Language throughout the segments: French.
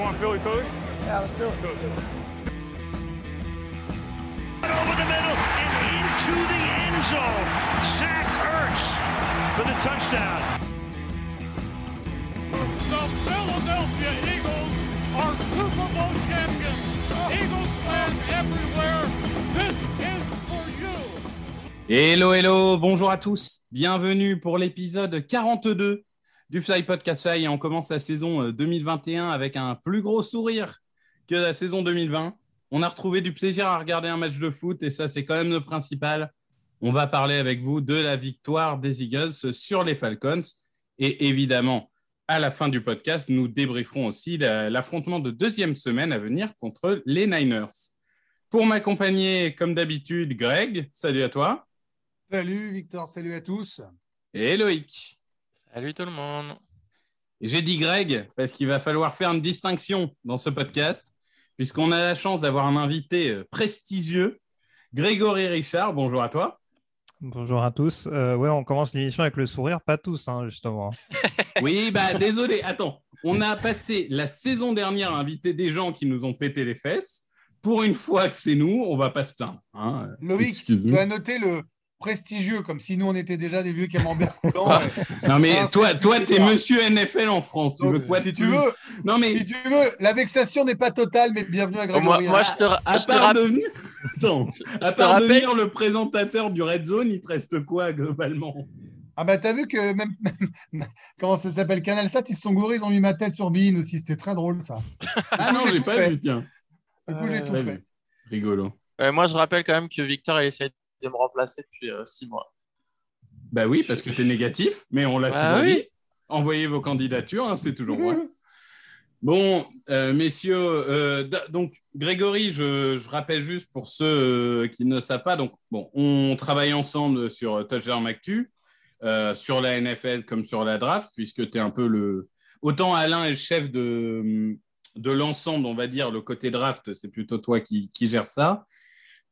want Philly Philly? Yeah, let's do it. over the middle and into the end zone. Zach Ertz for the touchdown. The Philadelphia Eagles are Super Bowl champions. Eagles fans everywhere, this is for you. Hello, hello, bonjour à tous. Bienvenue pour l'épisode 42 du Fly Podcast Fly. Et on commence la saison euh, 2021 avec un plus gros sourire que la saison 2020. On a retrouvé du plaisir à regarder un match de foot et ça, c'est quand même le principal. On va parler avec vous de la victoire des Eagles sur les Falcons. Et évidemment, à la fin du podcast, nous débrieferons aussi la- l'affrontement de deuxième semaine à venir contre les Niners. Pour m'accompagner, comme d'habitude, Greg, salut à toi. Salut Victor, salut à tous. Et Loïc. Salut tout le monde. J'ai dit Greg parce qu'il va falloir faire une distinction dans ce podcast, puisqu'on a la chance d'avoir un invité euh, prestigieux, Grégory Richard. Bonjour à toi. Bonjour à tous. Euh, ouais, on commence l'émission avec le sourire, pas tous, hein, justement. Oui, bah désolé. Attends, on a passé la saison dernière à inviter des gens qui nous ont pété les fesses. Pour une fois que c'est nous, on va pas se plaindre. hein. Loïc, tu dois noter le prestigieux, comme si nous on était déjà des vieux camemberts coulants. Non mais Ah, toi, toi, t'es. Monsieur NFL en France. Tu Donc, veux quoi si tu veux, Non mais si tu veux, la vexation n'est pas totale, mais bienvenue à Grégory. moi, moi, je te, à je part devenir, Attends, à je te part rappelle- devenir le présentateur du Red Zone, il te reste quoi globalement? Ah bah t'as vu que même, même- comment ça s'appelle Canal Sat, ils se sont gourés, ils ont mis ma tête sur Bean aussi. C'était très drôle ça. Ah non, j'ai tout pas fait. vu, tiens. Du coup, j'ai tout Pas fait. vu. Rigolo. euh, moi, je rappelle quand même que Victor, il essaie de me remplacer depuis euh, six mois. Bah oui, parce que tu es négatif, mais on l'a Bah toujours oui. dit. Envoyez vos candidatures, hein, c'est toujours moi. Bon, euh, messieurs, euh, donc Grégory, je, je rappelle juste pour ceux euh, qui ne savent pas, donc bon, on travaille ensemble sur Touchdown Actu, euh, sur la NFL comme sur la draft, puisque tu es un peu le. Autant Alain est le chef de, de l'ensemble, on va dire, le côté draft, c'est plutôt toi qui, qui gère ça.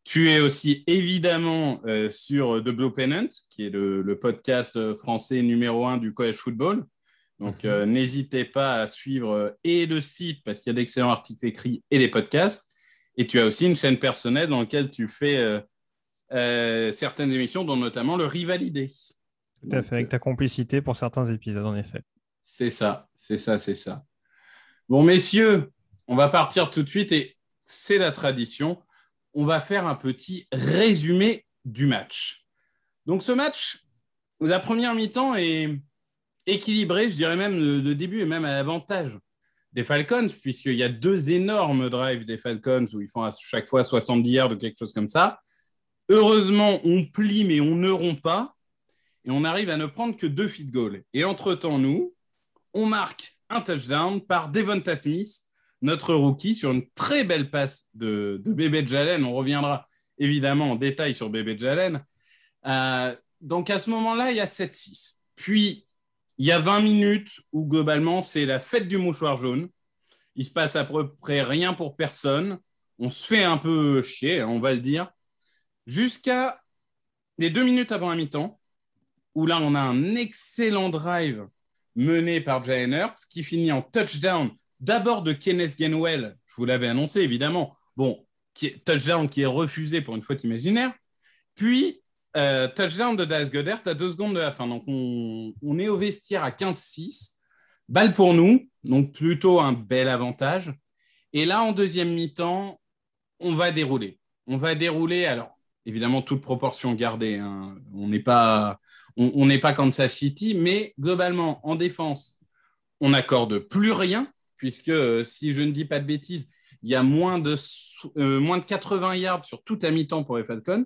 Tu es aussi évidemment euh, sur The Blue Pennant, qui est le, le podcast euh, français numéro un du college football. Donc, euh, n'hésitez pas à suivre euh, et le site parce qu'il y a d'excellents articles écrits et des podcasts. Et tu as aussi une chaîne personnelle dans laquelle tu fais euh, euh, certaines émissions, dont notamment le Rivalidé. Tout à fait, avec ta complicité pour certains épisodes, en effet. C'est ça, c'est ça, c'est ça. Bon, messieurs, on va partir tout de suite et c'est la tradition. On va faire un petit résumé du match. Donc, ce match, la première mi-temps est équilibrée, je dirais même le début est même à l'avantage des Falcons, puisqu'il y a deux énormes drives des Falcons où ils font à chaque fois 70 yards ou quelque chose comme ça. Heureusement, on plie, mais on ne rompt pas. Et on arrive à ne prendre que deux feed goals. Et entre-temps, nous, on marque un touchdown par Devonta Smith, notre rookie, sur une très belle passe de, de Bébé Jalen. On reviendra évidemment en détail sur Bébé Jalen. Euh, donc à ce moment-là, il y a 7-6. Puis, il y a 20 minutes où globalement, c'est la fête du mouchoir jaune. Il se passe à peu près rien pour personne. On se fait un peu chier, hein, on va le dire. Jusqu'à les deux minutes avant la mi-temps, où là, on a un excellent drive mené par Jalen Hurts qui finit en touchdown d'abord de Kenneth Gainwell, je vous l'avais annoncé évidemment, bon, touchdown qui est refusé pour une faute imaginaire, puis euh, touchdown de Dallas Goddard à deux secondes de la fin. Donc on, on est au vestiaire à 15-6, balle pour nous, donc plutôt un bel avantage. Et là, en deuxième mi-temps, on va dérouler. On va dérouler, alors évidemment, toute proportion gardée, hein. on n'est pas on on n'est pas Kansas City, mais globalement, en défense, on n'accorde plus rien, puisque euh, si je ne dis pas de bêtises, il y a moins de, euh, moins de 80 yards sur toute la mi-temps pour les Falcons.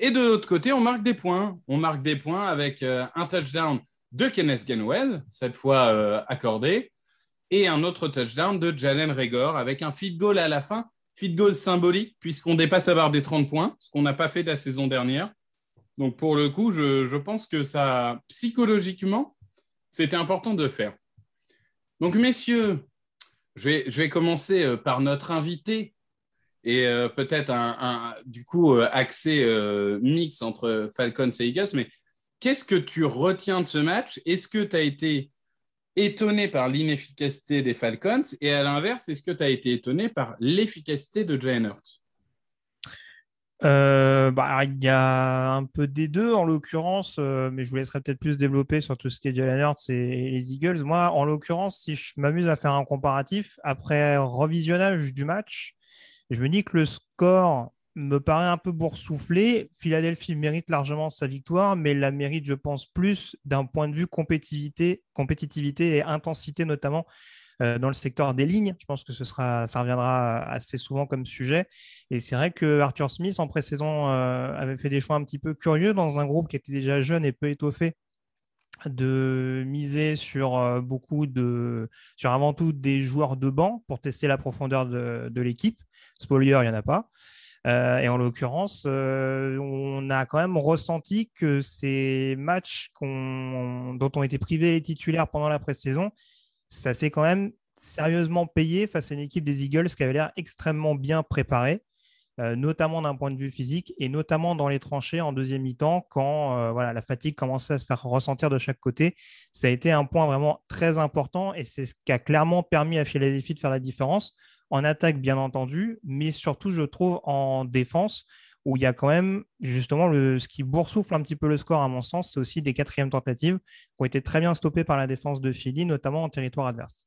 Et de l'autre côté, on marque des points. On marque des points avec euh, un touchdown de Kenneth Gainwell, cette fois accordé, et un autre touchdown de Jalen Regor avec un feed goal à la fin, feed goal symbolique, puisqu'on dépasse la barre des 30 points, ce qu'on n'a pas fait de la saison dernière. Donc pour le coup, je, je pense que ça, psychologiquement, c'était important de faire. Donc messieurs, je vais, commencer euh, par notre invité et euh, peut-être un, un- du coup euh, accès euh, mix entre Falcons et Eagles. Mais qu'est-ce que tu retiens de ce match? Est-ce que tu as été étonné par l'inefficacité des Falcons? Et à l'inverse, est-ce que tu as été étonné par l'efficacité de Jalen Hurts? Euh, bah, il y a un peu des deux en l'occurrence, euh, mais je vous laisserai peut-être plus développer sur tout ce qui est Jalen Hurts et les Eagles. Moi, en l'occurrence, si je m'amuse à faire un comparatif, après revisionnage du match, je me dis que le score me paraît un peu boursouflé. Philadelphie mérite largement sa victoire, mais la mérite, je pense, plus d'un point de vue compétitivité, compétitivité et intensité, notamment dans le secteur des lignes. Je pense que ce sera, ça reviendra assez souvent comme sujet. Et c'est vrai que Arthur Smith, en pré-saison, euh, avait fait des choix un petit peu curieux dans un groupe qui était déjà jeune et peu étoffé de miser sur euh, beaucoup de, sur avant tout des joueurs de banc pour tester la profondeur de, l'équipe. Spoiler, il n'y en a pas. Euh, et en l'occurrence, euh, on a quand même ressenti que ces matchs dont ont été privés les titulaires pendant la pré-saison, ça s'est quand même sérieusement payé face à une équipe des Eagles qui avait l'air extrêmement bien préparée, euh, notamment d'un point de vue physique et notamment dans les tranchées en deuxième mi-temps quand voilà, la fatigue commençait à se faire ressentir de chaque côté. Ça a été un point vraiment très important et c'est ce qui a clairement permis à Philadelphie de faire la différence en attaque, bien entendu, mais surtout, je trouve, en défense, où il y a quand même, justement, le, ce qui boursoufle un petit peu le score, à mon sens, c'est aussi des quatrièmes tentatives qui ont été très bien stoppées par la défense de Philly, notamment en territoire adverse.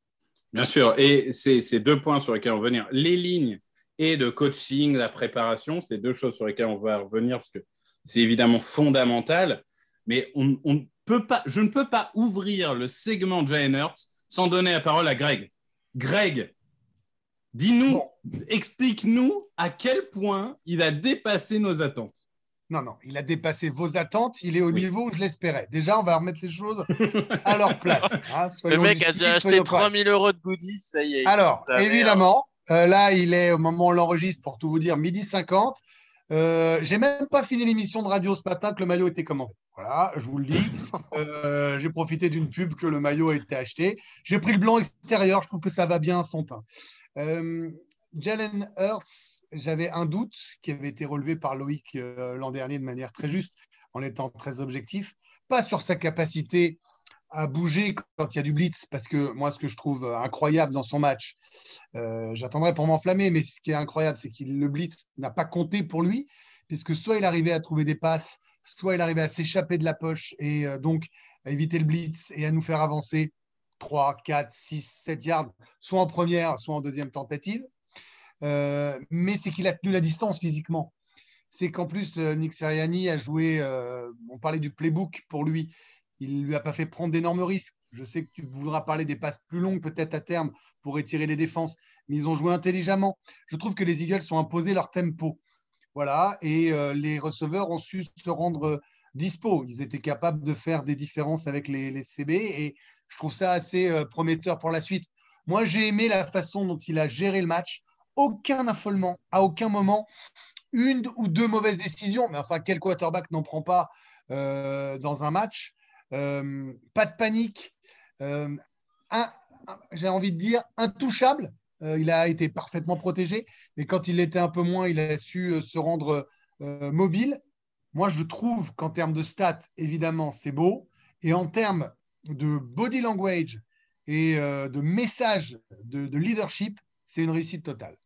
Bien sûr, et c'est deux points sur lesquels on va venir. Les lignes et de coaching, la préparation, c'est deux choses sur lesquelles on va revenir parce que c'est évidemment fondamental. Mais on, on peut pas, je ne peux pas ouvrir le segment Jalen Hurts sans donner la parole à Greg. Greg, Dis-nous, explique-nous à quel point il a dépassé nos attentes. Non, non, il a dépassé vos attentes. Il est au niveau où je l'espérais. Déjà, on va remettre les choses à leur place. Hein, le mec a déjà acheté 3000 euros de goodies, ça y est. Alors, évidemment, euh, là, il est au moment où on l'enregistre, pour tout vous dire, midi 50. Euh, J'ai même pas fini l'émission de radio ce matin que le maillot était commandé. Voilà, je vous le dis. Euh, j'ai profité d'une pub que le maillot a été acheté. J'ai pris le blanc extérieur. Je trouve que ça va bien à son teint. Euh, Jalen Hurts, j'avais un doute qui avait été relevé par Loïc euh, l'an dernier de manière très juste, en étant très objectif, pas sur sa capacité à bouger quand il y a du blitz, parce que moi, ce que je trouve incroyable dans son match, euh, j'attendrai pour m'enflammer, mais ce qui est incroyable, c'est que le blitz n'a pas compté pour lui, puisque soit il arrivait à trouver des passes, soit il arrivait à s'échapper de la poche et donc à éviter le blitz et à nous faire avancer 3, 4, 6, 7 yards, soit en première, soit en deuxième tentative. Euh, mais c'est qu'il a tenu la distance physiquement. C'est qu'en plus, euh, Nick Seriani a joué, euh, on parlait du playbook pour lui, il ne lui a pas fait prendre d'énormes risques. Je sais que tu voudras parler des passes plus longues peut-être à terme pour étirer les défenses, mais ils ont joué intelligemment. Je trouve que les Eagles ont imposé leur tempo. Voilà, et les receveurs ont su se rendre dispo. Ils étaient capables de faire des différences avec les, les CB et je trouve ça assez euh, prometteur pour la suite. Moi, j'ai aimé la façon dont il a géré le match. Aucun affolement, à aucun moment, une ou deux mauvaises décisions. Mais enfin, quel quarterback n'en prend pas euh, dans un match? Euh, Pas de panique. j'ai envie de dire intouchable. il a été parfaitement protégé. Mais quand il était un peu moins, il a su se rendre mobile. Moi, je trouve qu'en termes de stats, évidemment, c'est beau. Et en termes de body language et euh, de message de, leadership, c'est une réussite totale.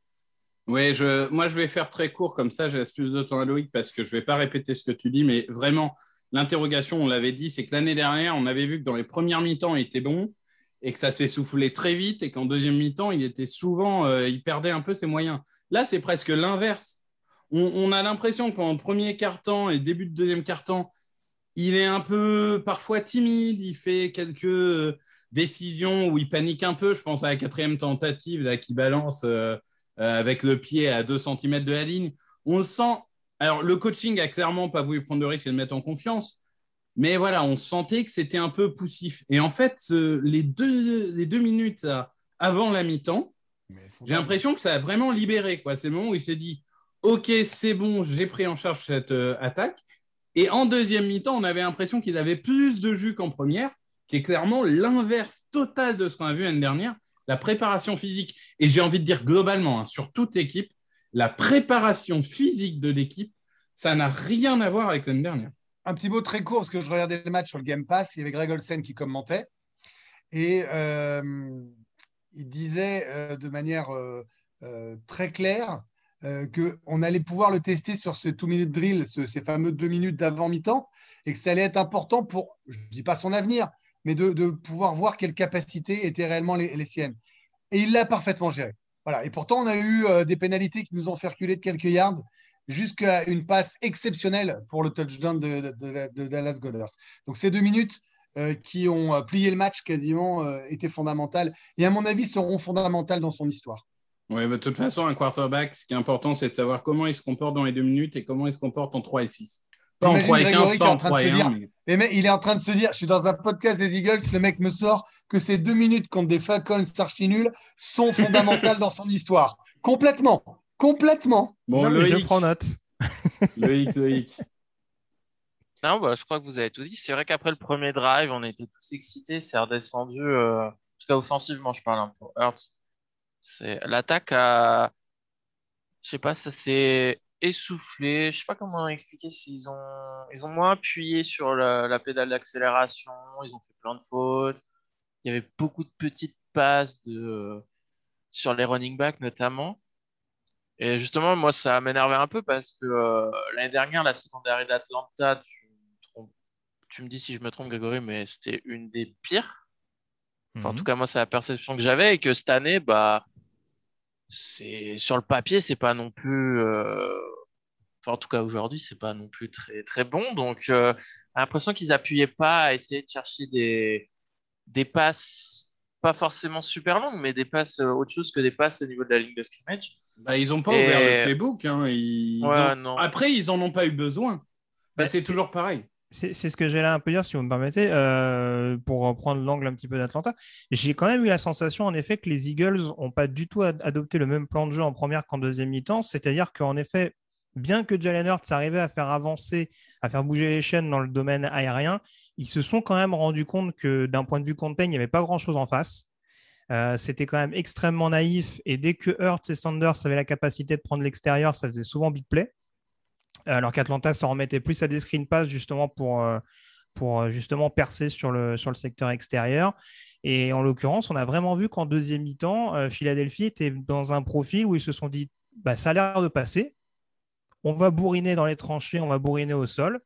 Oui, je, moi je vais faire très court comme ça, laisse plus de temps à Loïc parce que je ne vais pas répéter ce que tu dis, mais vraiment, l'interrogation, on l'avait dit, c'est que l'année dernière, on avait vu que dans les premières mi-temps, il était bon et que ça s'est soufflé très vite et qu'en deuxième mi-temps, il était souvent, euh, il perdait un peu ses moyens. Là, c'est presque l'inverse. On, on, a l'impression que pendant le premier quart-temps et début de deuxième quart-temps, il est un peu parfois timide, il fait quelques euh, décisions où il panique un peu. Je pense à la quatrième tentative là, qui balance euh, euh, avec le pied à 2 cm de la ligne. On le sent. Alors, le coaching a clairement pas voulu prendre de risque et le mettre en confiance. Mais voilà, on sentait que c'était un peu poussif. Et en fait, les, deux, les deux minutes avant la mi-temps, j'ai l'impression que ça a vraiment libéré. C'est le moment où il s'est dit Ok, c'est bon, j'ai pris en charge cette attaque. Et en deuxième mi-temps, on avait l'impression qu'ils avaient plus de jus qu'en première, qui est clairement l'inverse total de ce qu'on a vu l'année dernière, la préparation physique. Et j'ai envie de dire globalement, hein, sur toute équipe, la préparation physique de l'équipe, ça n'a rien à voir avec l'année dernière. Un petit mot très court, parce que je regardais le match sur le Game Pass, il y avait Greg Olsen qui commentait. Et euh, il disait euh, de manière euh, très claire euh, qu'on allait pouvoir le tester sur ce two-minute drill, ce- ces fameux deux minutes d'avant mi-temps, et que ça allait être important pour, je ne dis pas son avenir, mais de, pouvoir voir quelles capacités étaient réellement les, siennes. Et il l'a parfaitement géré. Voilà. Et pourtant, on a eu euh, des pénalités qui nous ont fait reculer de quelques yards jusqu'à une passe exceptionnelle pour le touchdown de, de- de- Goddard. Donc ces deux minutes euh, qui ont plié le match quasiment étaient fondamentales et à mon avis seront fondamentales dans son histoire. Ouais, bah, de toute façon, un quarterback, ce qui est important, c'est de savoir comment il se comporte dans les deux minutes et comment il se comporte en 3 et 6. Pas en Imagine 3 et Grégory 15, qui pas en en train de 3 se et 1. dire- mais- Et mais il est en train de se dire, je suis dans un podcast des Eagles, le mec me sort que ces deux minutes contre des Falcons archi nuls sont fondamentales dans son histoire. Complètement. Complètement. Bon, Non, je prends note. Loïc, Loïc. Non, bah, je crois que vous avez tout dit. C'est vrai qu'après le premier drive, on était tous excités. C'est redescendu, euh, en tout cas offensivement, je parle un peu. Hurts. C'est l'attaque a, je sais pas, ça s'est essoufflé. Je sais pas comment expliquer s'ils ont, ils ont moins appuyé sur la, la pédale d'accélération. Ils ont fait plein de fautes. Il y avait beaucoup de petites passes de, sur les running backs notamment. Et justement, moi, ça m'énervait un peu parce que euh, l'année dernière, la secondaire d'Atlanta, tu, me trompes- tu me dis si je me trompe, Grégory, mais c'était une des pires. Enfin, en Mhm. tout cas, moi, c'est la perception que j'avais et que cette année, bah, c'est sur le papier, c'est pas non plus. euh, Enfin, en tout cas, aujourd'hui, c'est pas non plus très très bon. Donc, euh, j'ai l'impression qu'ils appuyaient pas à essayer de chercher des des passes pas forcément super longues, mais des passes euh, autre chose que des passes au niveau de la ligne de scrimmage. Bah, ils n'ont pas Et- ouvert le playbook. hein. Ils Ouais, ont- non. Après, ils n'en ont pas eu besoin. Bah, Bah, c'est- toujours pareil. C'est ce que j'allais un peu dire, si vous me permettez, euh, pour reprendre l'angle un petit peu d'Atlanta. J'ai quand même eu la sensation, en effet, que les Eagles n'ont pas du tout ad- adopté le même plan de jeu en première qu'en deuxième mi-temps. C'est-à-dire qu'en effet, bien que Jalen Hurts arrivait à faire avancer, à faire bouger les chaînes dans le domaine aérien, ils se sont quand même rendus compte que d'un point de vue contain, il n'y avait pas grand-chose en face. Euh, C'était quand même extrêmement naïf. Et dès que Hurts et Sanders avaient la capacité de prendre l'extérieur, ça faisait souvent big play alors qu'Atlanta s'en remettait plus à des screen pass justement pour, euh, pour euh, justement percer sur le, sur le secteur extérieur. Et en l'occurrence, on a vraiment vu qu'en deuxième mi-temps, euh, Philadelphie était dans un profil où ils se sont dit bah, ça a l'air de passer. On va bourriner dans les tranchées, on va bourriner au sol.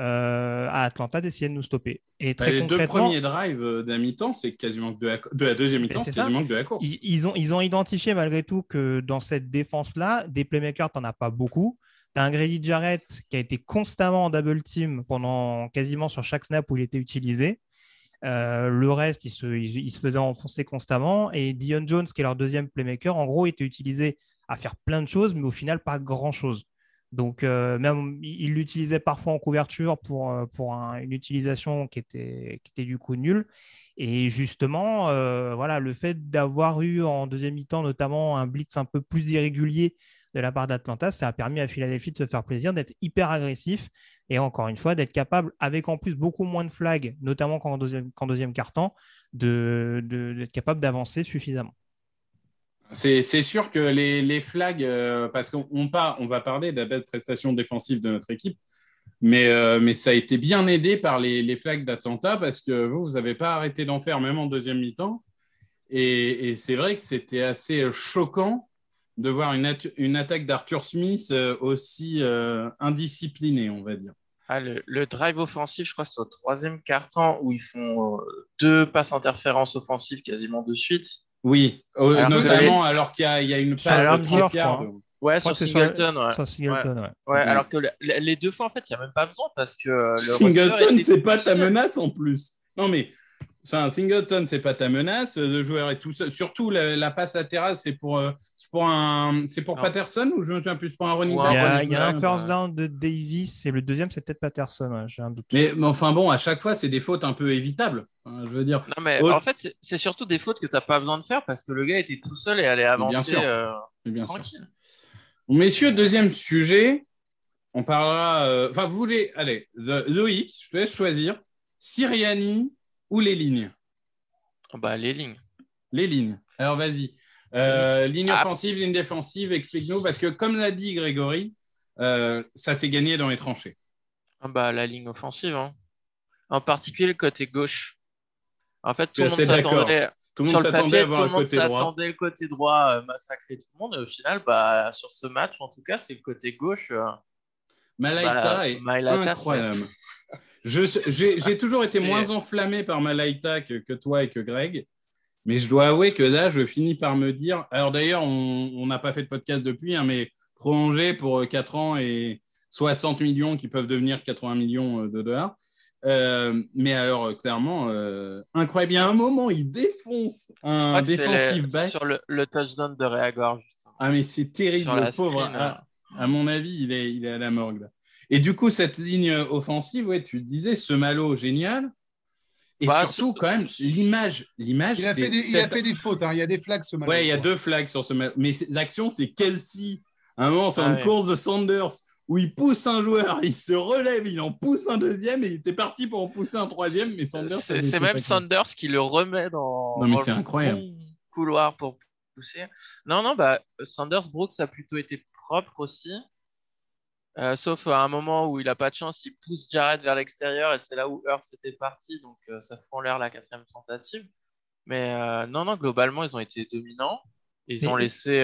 Euh, à Atlanta d'essayer de nous stopper. Et Bah, très les deux concrètement, premiers drives d'un mi-temps, c'est quasiment de la, de la deuxième mi-temps, c'est quasiment que de la course. ils, ils ont, ils ont identifié malgré tout que dans cette défense-là, des playmakers, tu n'en as pas beaucoup. Un Grady Jarrett qui a été constamment en double team pendant quasiment sur chaque snap où il était utilisé. Euh, le reste, il se, faisait enfoncer constamment. Et Dion Jones, qui est leur deuxième playmaker, en gros, était utilisé à faire plein de choses, mais au final, pas grand-chose. Donc, euh, même, il il l'utilisait parfois en couverture pour, euh, une utilisation qui était, du coup nulle. Et justement, voilà, le fait d'avoir eu en deuxième mi-temps notamment un blitz un peu plus irrégulier de la part d'Atlanta, ça a permis à Philadelphie de se faire plaisir, d'être hyper agressif et encore une fois d'être capable, avec en plus beaucoup moins de flags, notamment qu'en deuxième, qu'en deuxième quart-temps, d'être capable d'avancer suffisamment. C'est sûr que les, flags, euh, parce qu'on va parler de la belle prestation défensive de notre équipe, mais, euh, ça a été bien aidé par les, les flags d'Atlanta parce que vous, vous n'avez pas arrêté d'en faire, même en deuxième mi-temps. Et, et c'est vrai que c'était assez choquant de voir une, attaque d'Arthur Smith euh, aussi euh, indisciplinée, on va dire. Ah, le, le drive offensif, je crois, c'est au troisième quart-temps où ils font euh, deux passes interférences offensives quasiment de suite. Oui, euh, Alors que notamment alors qu'il y, a- il y a une passe de Aaron George, 30 je yards. crois. Ouais, sur c'est sur- Singleton, ouais. sur Singleton, ouais. Ouais, alors que le- le- les deux fois, en fait, il n'y a même pas besoin parce que euh, le Singleton, c'est pas ta menace en plus. Non, mais un Singleton, c'est pas ta menace. Le joueur est tout seul. Surtout la, la passe latérale, c'est pour, euh, c'est pour un, c'est pour Non. Patterson ou je me souviens plus pour un running back. Il y a, il y a un back, first ouais. down de Davis et le deuxième, c'est peut-être Patterson. J'ai un doute. Mais, mais enfin bon, à chaque fois, c'est des fautes un peu évitables. Hein, je veux dire. Non, mais en fait, c'est- surtout des fautes que tu n'as pas besoin de faire parce que le gars était tout seul et allait avancer sûr. euh, sûr. tranquille. Bon, messieurs, deuxième sujet. On parlera. euh, Enfin, vous voulez. Allez, le- Loïc, je te laisse choisir. Siriani ou les lignes Bah, les lignes. Les lignes. Alors, vas-y. Euh, ligne Ah. offensive, ligne défensive, explique-nous. Parce que, comme l'a dit Grégory, euh, ça s'est gagné dans les tranchées. Ah bah, la ligne offensive. hein. En particulier le côté gauche. En fait, tout le monde s'attendait. Tout le monde s'attendait à tout le un monde côté droit. s'attendait le côté droit euh, massacrer tout le monde. Et au final, bah, sur ce match, en tout cas, c'est le côté gauche. Malaika Bah, est Malaika, incroyable. J'ai j'ai toujours été moins enflammé par Malaika que, que toi et que Greg. Mais je dois avouer que là, je finis par me dire. Alors d'ailleurs, on n'a pas fait de podcast depuis, hein, mais prolongé pour 4 ans et 60 millions qui peuvent devenir 80 millions euh, de dollars. Euh, mais alors, euh, clairement, euh, incroyable. Il y a un moment, il défonce un défensif back. sur le, le touchdown de Réagor, justement. Ah, mais c'est terrible, le pauvre. à, à mon avis, il est, il est à la morgue. là. Et du coup, cette ligne offensive, ouais, tu le disais, ce malo génial. Et Bah, surtout, quand même, l'image, l'image, Il a, fait des, il a cette- fait des fautes, hein, il y a des flags ce match. Ouais, il y a deux flags sur ce match. Mais l'action, c'est Kelsey. À un moment, c'est Ah une ouais. course de Sanders où il pousse un joueur, il se relève, il en pousse un deuxième et il était parti pour en pousser un troisième. Mais Sanders. C'est même. Sanders qui le remet dans, Non, mais dans le incroyable. couloir pour pousser. Non, non, bah, Sanders Brooks a plutôt été propre aussi. Euh, sauf à un moment où il n'a pas de chance, il pousse Jared vers l'extérieur et c'est là où Hurts était parti, donc euh, ça fout en l'air la quatrième tentative. Mais euh, non, non, globalement, ils ont été dominants. Ils ont laissé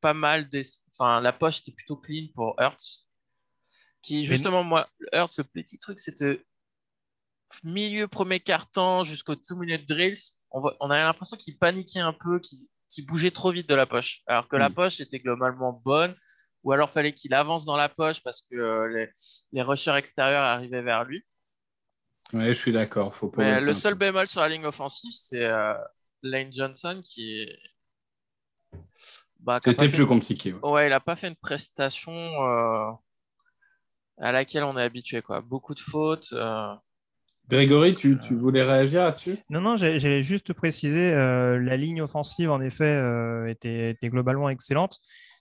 pas mal des... Enfin, la poche était plutôt clean pour Hurts. Qui, justement, moi, Hurts, le petit truc, c'était milieu premier quart-temps jusqu'au 2 minute drills. On, voit- on avait l'impression qu'il paniquait un peu, qu'il qu'il bougeait trop vite de la poche. Alors que la Mm. poche était globalement bonne, ou alors fallait qu'il avance dans la poche parce que euh, les, les rushers extérieurs arrivaient vers lui. Ouais, je suis d'accord. Faut pas Mais laisser le seul bémol sur la ligne offensive, c'est euh, Lane Johnson qui est. Bah, C'était plus compliqué. ouais. Ouais, il n'a pas fait une prestation euh, à laquelle on est habitué. Quoi. Beaucoup de fautes. euh, Grégory, tu, tu voulais réagir là-dessus? Non, non, j'ai- j'allais juste préciser, euh, la ligne offensive, en effet, euh, était, était globalement excellente.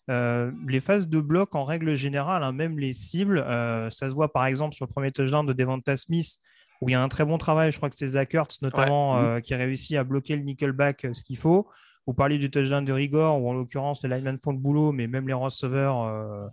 Euh, les phases de bloc, en règle générale, hein, même les cibles, euh, ça se voit par exemple sur le premier touchdown de Devonta Smith, où il y a un très bon travail, je crois que c'est Zach Ertz notamment, Ouais. euh, qui réussit à bloquer le nickelback euh, ce qu'il faut. Vous parliez du touchdown de Rigor, où en l'occurrence, les linemen font le boulot, mais même les receveurs, euh,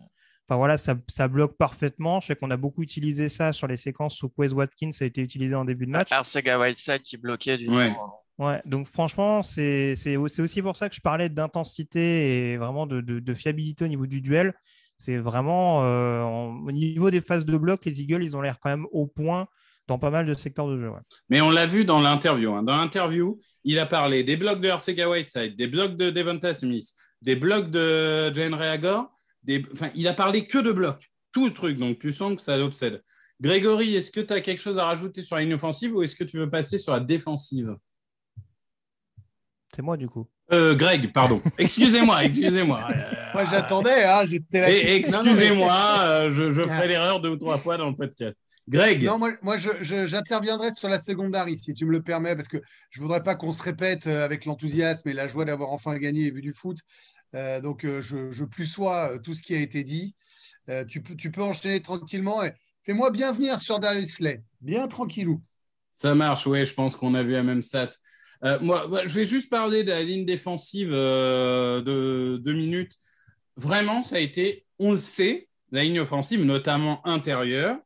enfin voilà, ça, ça bloque parfaitement. Je sais qu'on a beaucoup utilisé ça sur les séquences où Quez Watkins a été utilisé en début de match. Arcega Whiteside qui bloquait du Ouais. coup, Ouais, donc franchement, c'est c'est au- c'est aussi pour ça que je parlais d'intensité et vraiment de, fiabilité au niveau du duel. C'est vraiment euh, au niveau des phases de bloc, les Eagles, ils ont l'air quand même au point dans pas mal de secteurs de jeu. Mais on l'a vu dans l'interview. hein. Dans l'interview, il a parlé des blocs de Arcega Whiteside, des blocs de Devonta Smith, des blocs de Jane Reagor. Enfin, il a parlé que de blocs. Tout le truc. Donc, tu sens que ça l'obsède. Grégory, est-ce que tu as quelque chose à rajouter sur la ligne offensive ou est-ce que tu veux passer sur la défensive? C'est moi du coup. Euh, Greg, pardon. Excusez-moi, excusez-moi. Euh, Moi, j'attendais, hein, j'étais là. et- Non, non, mais- Excusez-moi, euh, je, je ferai l'erreur deux ou trois fois dans le podcast. Greg, Non, moi, moi je- je- j'interviendrai sur la secondary, si tu me le permets, parce que je voudrais pas qu'on se répète avec l'enthousiasme et la joie d'avoir enfin gagné et vu du foot. Euh, donc, je, je plus sois tout ce qui a été dit. Euh, tu, peux, tu peux enchaîner tranquillement. Et fais-moi bien venir sur Darius Slay. Bien tranquillou. Ça marche, oui, je pense qu'on a vu la même stat. Euh, moi, je vais juste parler de la ligne défensive euh, de deux minutes. Vraiment, ça a été, on le sait, la ligne offensive, notamment intérieure,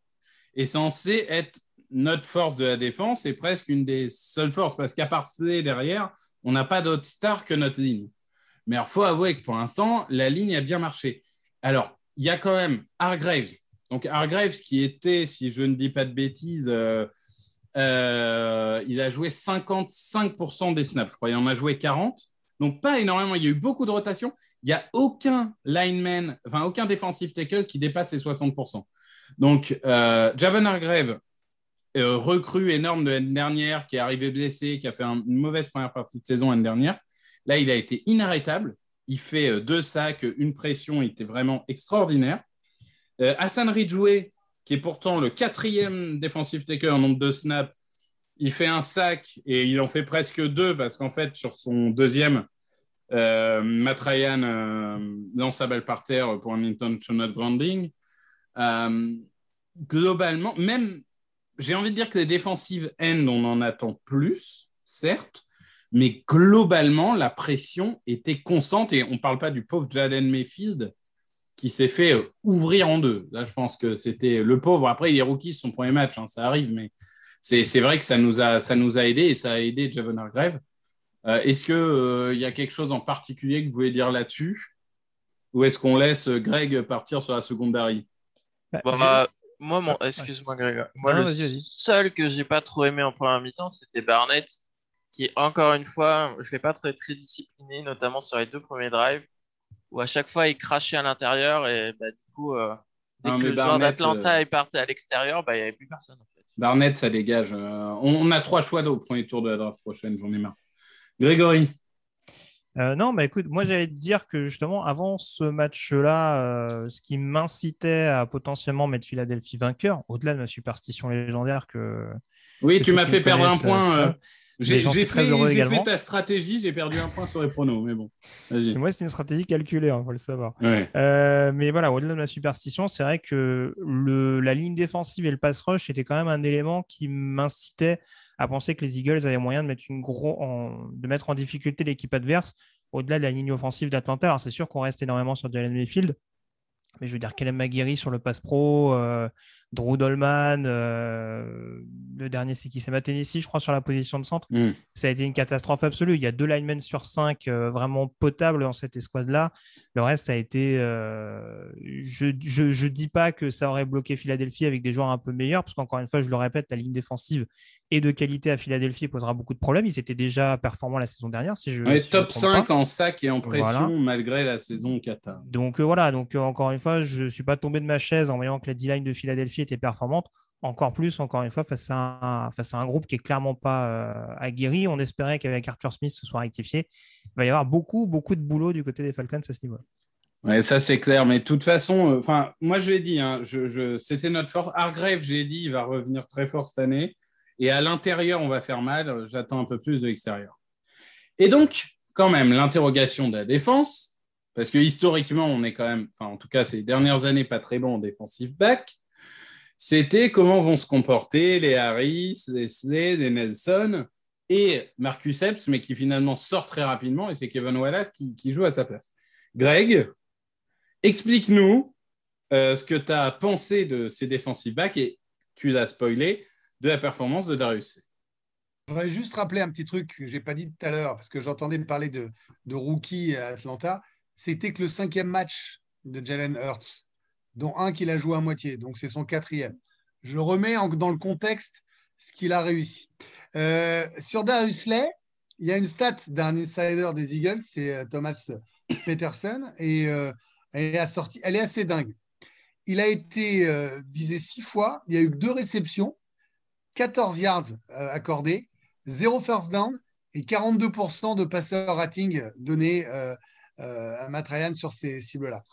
est censée être notre force de la défense et presque une des seules forces, parce qu'à part ça, derrière, on n'a pas d'autre star que notre ligne. Mais il faut avouer que pour l'instant, la ligne a bien marché. Alors, il y a quand même Hargraves. Donc, Hargraves qui était, si je ne dis pas de bêtises, euh, euh, il a joué 55% des snaps, je crois. Il en a joué 40. Donc, pas énormément. Il y a eu beaucoup de rotation. Il n'y a aucun lineman, enfin, aucun defensive tackle qui dépasse ces 60%. Donc, euh, Javon Hargrave, euh, recrue énorme de l'année dernière, qui est arrivé blessé, qui a fait un- une mauvaise première partie de saison l'année dernière. Là, il a été inarrêtable. Il fait deux sacs, une pression. Il était vraiment extraordinaire. Euh, Hassan Ridgeway, qui est pourtant le quatrième défensif tackle en nombre de snaps, il fait un sac et il en fait presque deux parce qu'en fait, sur son deuxième, euh, Matt Ryan euh, lance sa balle par terre pour un Minton Shonot Grounding. Euh, globalement, même, j'ai envie de dire que les défensives end, on en attend plus, certes, mais globalement, la pression était constante et on ne parle pas du pauvre Jaden Mayfield qui s'est fait euh, ouvrir en deux. Là, je pense que c'était le pauvre. Après, il est rookie, son premier match, hein, ça arrive, mais c'est c'est vrai que ça nous, a, ça nous a aidé et ça a aidé Javon Hargrave. Euh, est-ce qu'il y a quelque chose en particulier que vous voulez dire là-dessus? Ou est-ce qu'on laisse Greg partir sur la secondary Bah, Bah, bah, moi, mon... excuse-moi, Greg. Moi, Non, le vas-y, vas-y. seul que j'ai pas trop aimé en première mi-temps, c'était Barnett, qui, encore une fois, je l'ai pas très, très discipliné, notamment sur les deux premiers drives, où à chaque fois, il crachait à l'intérieur et bah, du coup, euh, dès Non, que le joueur Barnett, d'Atlanta euh, partait à l'extérieur, bah, il n'y avait plus personne. En fait. Barnett, ça dégage. Euh, on, on a trois choix au premier tour de la draft prochaine, j'en ai marre. Grégory Euh, non, bah écoute, moi j'allais te dire que justement, avant ce match-là, euh, ce qui m'incitait à potentiellement mettre Philadelphie vainqueur, au-delà de ma superstition légendaire que. Oui, que tu m'as fait perdre un point. euh, J'ai fait, ta stratégie, j'ai perdu un point sur les pronos, mais bon. Moi, c'est une stratégie calculée, il faut le savoir. Ouais. Euh, mais voilà, au-delà de ma superstition, c'est vrai que le, la ligne défensive et le pass rush était quand même un élément qui m'incitait à penser que les Eagles avaient moyen de mettre, une gros, en, de mettre en difficulté l'équipe adverse au-delà de la ligne offensive d'Atlanta. Alors, c'est sûr qu'on reste énormément sur Jalen Mayfield, mais je veux dire, Kellen McGarry sur le pass pro, euh, Drew Dolman, euh, le dernier, c'est qui C'est Matt Tennessee, je crois, sur la position de centre. Mm. Ça a été une catastrophe absolue. Il y a deux linemen sur cinq euh, vraiment potables dans cette escouade-là. Le reste, ça a été. euh, je je, je dis pas que ça aurait bloqué Philadelphie avec des joueurs un peu meilleurs, parce qu'encore une fois, je le répète, la ligne défensive et de qualité à Philadelphie posera beaucoup de problèmes. Ils étaient déjà performants la saison dernière, si je. Ouais, si je top trompe 5 pas. en sac et en pression Voilà. malgré la saison Qatar. Donc voilà, donc encore une fois, je ne suis pas tombé de ma chaise en voyant que la D-line de Philadelphie était performante. Encore plus, encore une fois, face à un, face à un groupe qui est clairement pas euh, aguerri. On espérait qu'avec Arthur Smith, ce soit rectifié. Il va y avoir beaucoup, beaucoup de boulot du côté des Falcons à ce niveau. Ouais, ça c'est clair. Mais de toute façon, euh, enfin, moi je l'ai dit, hein, c'était notre force. Hargrave, j'ai dit, il va revenir très fort cette année. Et à l'intérieur, on va faire mal. J'attends un peu plus de l'extérieur. Et donc, quand même, l'interrogation de la défense, parce que historiquement, on est quand même, enfin, en tout cas, ces dernières années, pas très bon en defensive back. C'était comment vont se comporter les Harris, les Slade, les Nelson et Marcus Epps, mais qui finalement sort très rapidement, et c'est Kevin Wallace qui, joue à sa place. Greg, explique-nous euh, ce que tu as pensé de ces defensive backs, et tu l'as spoilé, de la performance de Darius. Je voudrais juste rappeler un petit truc que je n'ai pas dit tout à l'heure, parce que j'entendais parler de rookie à Atlanta. C'était que le cinquième match de Jalen Hurts, dont un qu'il a joué à moitié, donc c'est son quatrième. Je remets dans le contexte ce qu'il a réussi. Euh, sur Darius Slay, il y a une stat d'un insider des Eagles, c'est euh, Thomas Peterson, et euh, elle, est assez dingue. Il a été visé six fois, il y a eu deux réceptions, 14 yards accordés, 0 first down et 42% de passeur rating donné à Matt Ryan sur ces cibles-là.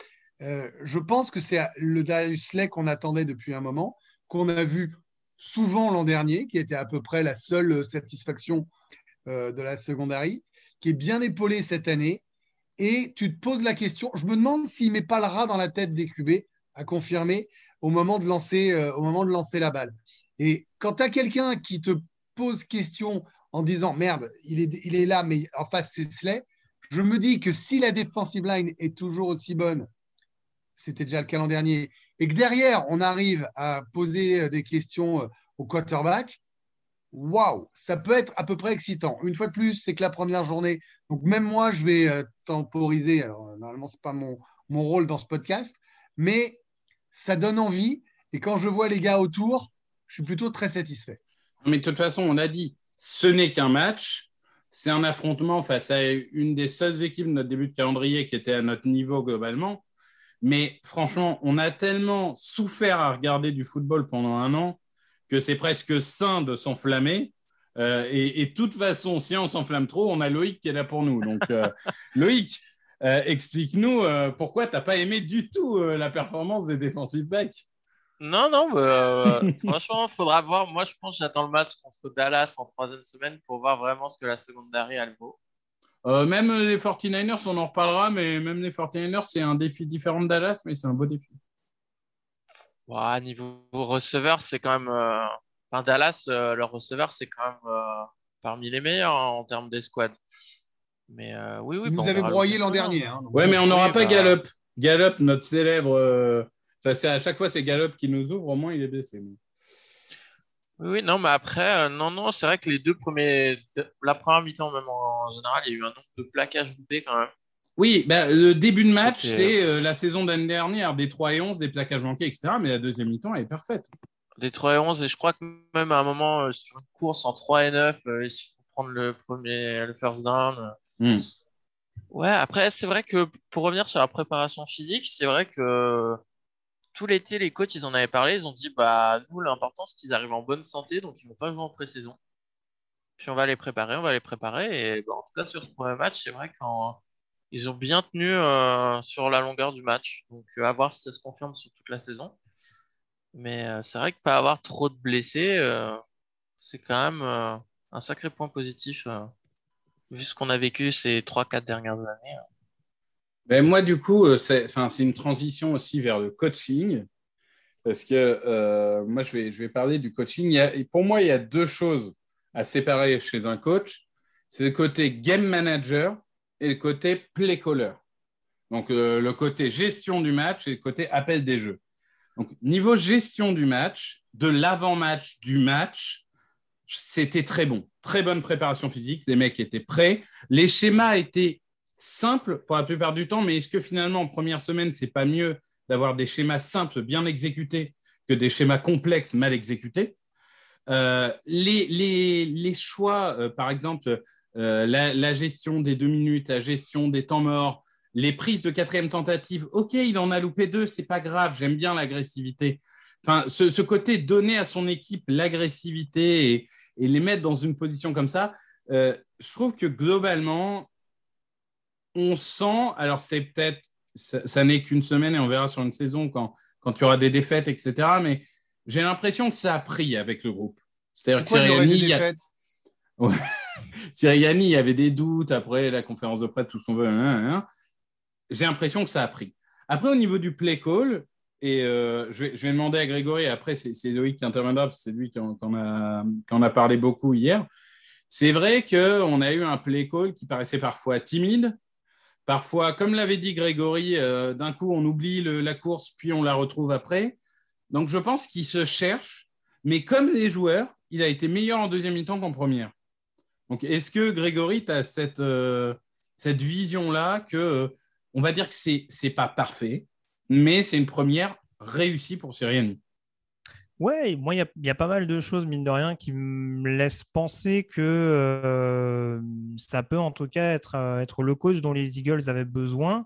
Euh, je pense que c'est le Darius Slay qu'on attendait depuis un moment, qu'on a vu souvent l'an dernier, qui était à peu près la seule satisfaction euh, de la secondary, qui est bien épaulé cette année. Et tu te poses la question, je me demande s'il ne met pas le rat dans la tête des QB à confirmer au moment de lancer, euh, au moment de lancer la balle. Et quand tu as quelqu'un qui te pose question en disant merde, il est, il est là, mais en face, c'est Slay, je me dis que si la defensive line est toujours aussi bonne, c'était déjà le cas l'an dernier, et que derrière, on arrive à poser des questions euh, au quarterback, waouh, ça peut être à peu près excitant. Une fois de plus, c'est que la première journée. Donc, même moi, je vais euh, temporiser. Alors, euh, normalement, ce n'est pas mon, mon rôle dans ce podcast, mais ça donne envie. Et quand je vois les gars autour, je suis plutôt très satisfait. Mais de toute façon, on l'a dit, ce n'est qu'un match. C'est un affrontement face à une des seules équipes de notre début de calendrier qui était à notre niveau globalement. Mais franchement, on a tellement souffert à regarder du football pendant un an que c'est presque sain de s'enflammer. Euh, et, de toute façon, si on s'enflamme trop, on a Loïc qui est là pour nous. Donc, euh, Loïc, euh, explique-nous pourquoi tu n'as pas aimé du tout la performance des defensive backs. Non, non, franchement, il faudra voir. Moi, je pense que j'attends le match contre Dallas en troisième semaine pour voir vraiment ce que la secondary elle vaut. Euh, même les 49ers, on en reparlera, mais même les 49ers, c'est un défi différent de Dallas, mais c'est un beau défi. Ouais, niveau receveur, c'est quand même. euh, Enfin, Dallas, euh, leur receveur, c'est quand même euh, parmi les meilleurs hein, en termes d'escouade. Mais euh, oui, oui. Avaient verra broyé l'an dernier. hein. Ouais, mais on n'aura Oui, pas bah. Gallup. Gallup, notre célèbre. euh, enfin, c'est à chaque fois, c'est Gallup qui nous ouvre. Au moins, il est blessé. mais- Oui, non, mais après, euh, non, non, c'est vrai que les deux premiers, la première mi-temps même en, général, il y a eu un nombre de plaquages loupés quand même. Oui, bah, le début de match, c'est euh, la saison d'année dernière, des 3 et 11, des plaquages manqués, etc. Mais la deuxième mi-temps, elle est parfaite. Des 3 et 11, et je crois que même à un moment, euh, sur une course en 3 et 9, euh, il faut prendre le premier, le first down. euh. Hmm. Ouais, après, c'est vrai que pour revenir sur la préparation physique, c'est vrai que tout l'été, les coachs, ils en avaient parlé, ils ont dit, bah, nous, l'important, c'est qu'ils arrivent en bonne santé, donc ils vont pas jouer en pré-saison. Puis on va les préparer, on va les préparer, et bah, en tout cas, sur ce premier match, c'est vrai qu'ils ont bien tenu euh, sur la longueur du match. Donc, euh, à voir si ça se confirme sur toute la saison. Mais euh, c'est vrai que pas avoir trop de blessés, c'est quand même un sacré point positif, vu ce qu'on a vécu ces 3-4 dernières années. Ben, moi, du coup, c'est une transition aussi vers le coaching. Parce que moi, je vais, je vais parler du coaching. Pour moi, il y a deux choses à séparer chez un coach. C'est le côté game manager et le côté play caller. Donc, euh, le côté gestion du match et le côté appel des jeux. Donc, niveau gestion du match, de l'avant-match du match, c'était très bon. Très bonne préparation physique. Les mecs étaient prêts. Les schémas étaient simples pour la plupart du temps, mais est-ce que finalement, en première semaine, c'est pas mieux d'avoir des schémas simples, bien exécutés, que des schémas complexes, mal exécutés? Euh, les, choix, euh, par exemple, euh, la, gestion des deux minutes, la gestion des temps morts, les prises de quatrième tentative, ok, il en a loupé deux, c'est pas grave, j'aime bien l'agressivité. Enfin, ce, côté donner à son équipe l'agressivité et, les mettre dans une position comme ça, je trouve que globalement, on sent, alors c'est peut-être, ça, ça n'est qu'une semaine et on verra sur une saison quand, quand tu auras des défaites, etc. Mais j'ai l'impression que ça a pris avec le groupe. C'est-à-dire que Pourquoi il y a- y avait des doutes après la conférence de presse, tout ce qu'on veut. hein, hein, hein. J'ai l'impression que ça a pris. Après, au niveau du play call, et euh, je, vais, je vais demander à Grégory, après c'est c'est Loïc qui interviendra, parce que c'est lui qui en, qui en a, qui en a parlé beaucoup hier. C'est vrai qu'on a eu un play call qui paraissait parfois timide, parfois, comme l'avait dit Grégory, euh, d'un coup on oublie le- la course, puis on la retrouve après. Donc je pense qu'il se cherche, mais comme les joueurs, il a été meilleur en deuxième mi-temps qu'en première. Donc, est-ce que Grégory, tu as cette, euh, cette vision-là que, euh, on va dire que c'est n'est pas parfait, mais c'est une première réussie pour Sirianni? Ouais, moi, il y a, pas mal de choses, mine de rien, qui me laissent penser que euh, ça peut en tout cas être, être le coach dont les Eagles avaient besoin.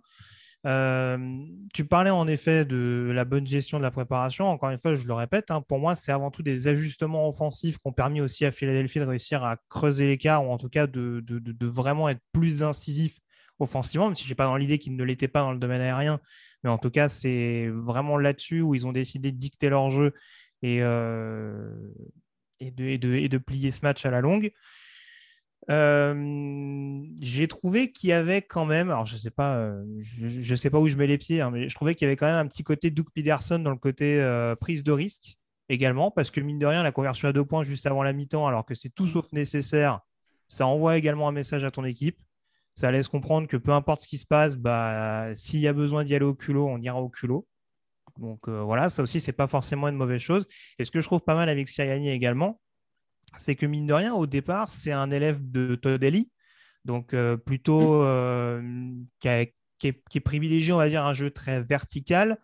Euh, tu parlais en effet de la bonne gestion de la préparation. Encore une fois, je le répète, hein, pour moi, c'est avant tout des ajustements offensifs qui ont permis aussi à Philadelphie de réussir à creuser l'écart ou en tout cas de, vraiment être plus incisif offensivement, même si je n'ai pas dans l'idée qu'ils ne l'étaient pas dans le domaine aérien. Mais en tout cas, c'est vraiment là-dessus où ils ont décidé de dicter leur jeu et, euh, de plier ce match à la longue. J'ai trouvé qu'il y avait quand même, alors je sais euh, je, sais pas où je mets les pieds, hein, mais je trouvais qu'il y avait quand même un petit côté Doug Peterson dans le côté euh, prise de risque également, parce que mine de rien, la conversion à deux points juste avant la mi-temps, alors que c'est tout sauf nécessaire, ça envoie également un message à ton équipe. Ça laisse comprendre que peu importe ce qui se passe, bah, s'il y a besoin d'y aller au culot, on ira au culot. Donc euh, voilà, ça aussi, c'est pas forcément une mauvaise chose. Et ce que je trouve pas mal avec Sirianni également, c'est que mine de rien, au départ, c'est un élève de Todd donc euh, plutôt euh, qui, a- qui est, qui est privilégié, on va dire, un jeu très vertical,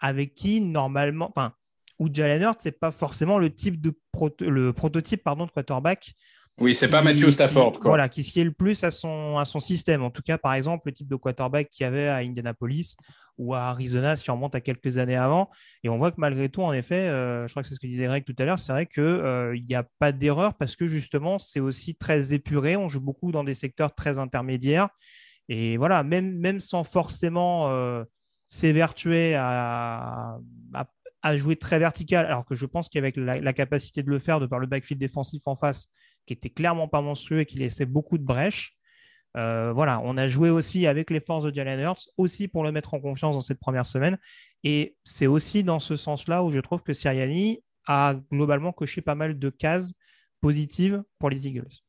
avec qui normalement, enfin, où Jalen Hurts, c'est pas forcément le type de proto- le prototype pardon de quarterback Oui, c'est pas Matthew Stafford. qui- quoi. Voilà, qui se liait le plus à son, à son système. En tout cas, par exemple, le type de quarterback qu'il y avait à Indianapolis ou à Arizona, si on remonte à quelques années avant. Et on voit que malgré tout, en effet, euh, je crois que c'est ce que disait Greg tout à l'heure, c'est vrai qu'il n'y a pas d'erreur parce que justement, c'est aussi très épuré. On joue beaucoup dans des secteurs très intermédiaires. Et voilà, même, même sans forcément euh, s'évertuer à, à, à jouer très vertical, alors que je pense qu'avec la, la capacité de le faire de par le backfield défensif en face, qui était clairement pas monstrueux et qui laissait beaucoup de brèches. Euh, voilà, on a joué aussi avec les forces de Jalen Hurts, aussi pour le mettre en confiance dans cette première semaine. Et c'est aussi dans ce sens-là où je trouve que Sirianni a globalement coché pas mal de cases positives pour les Eagles.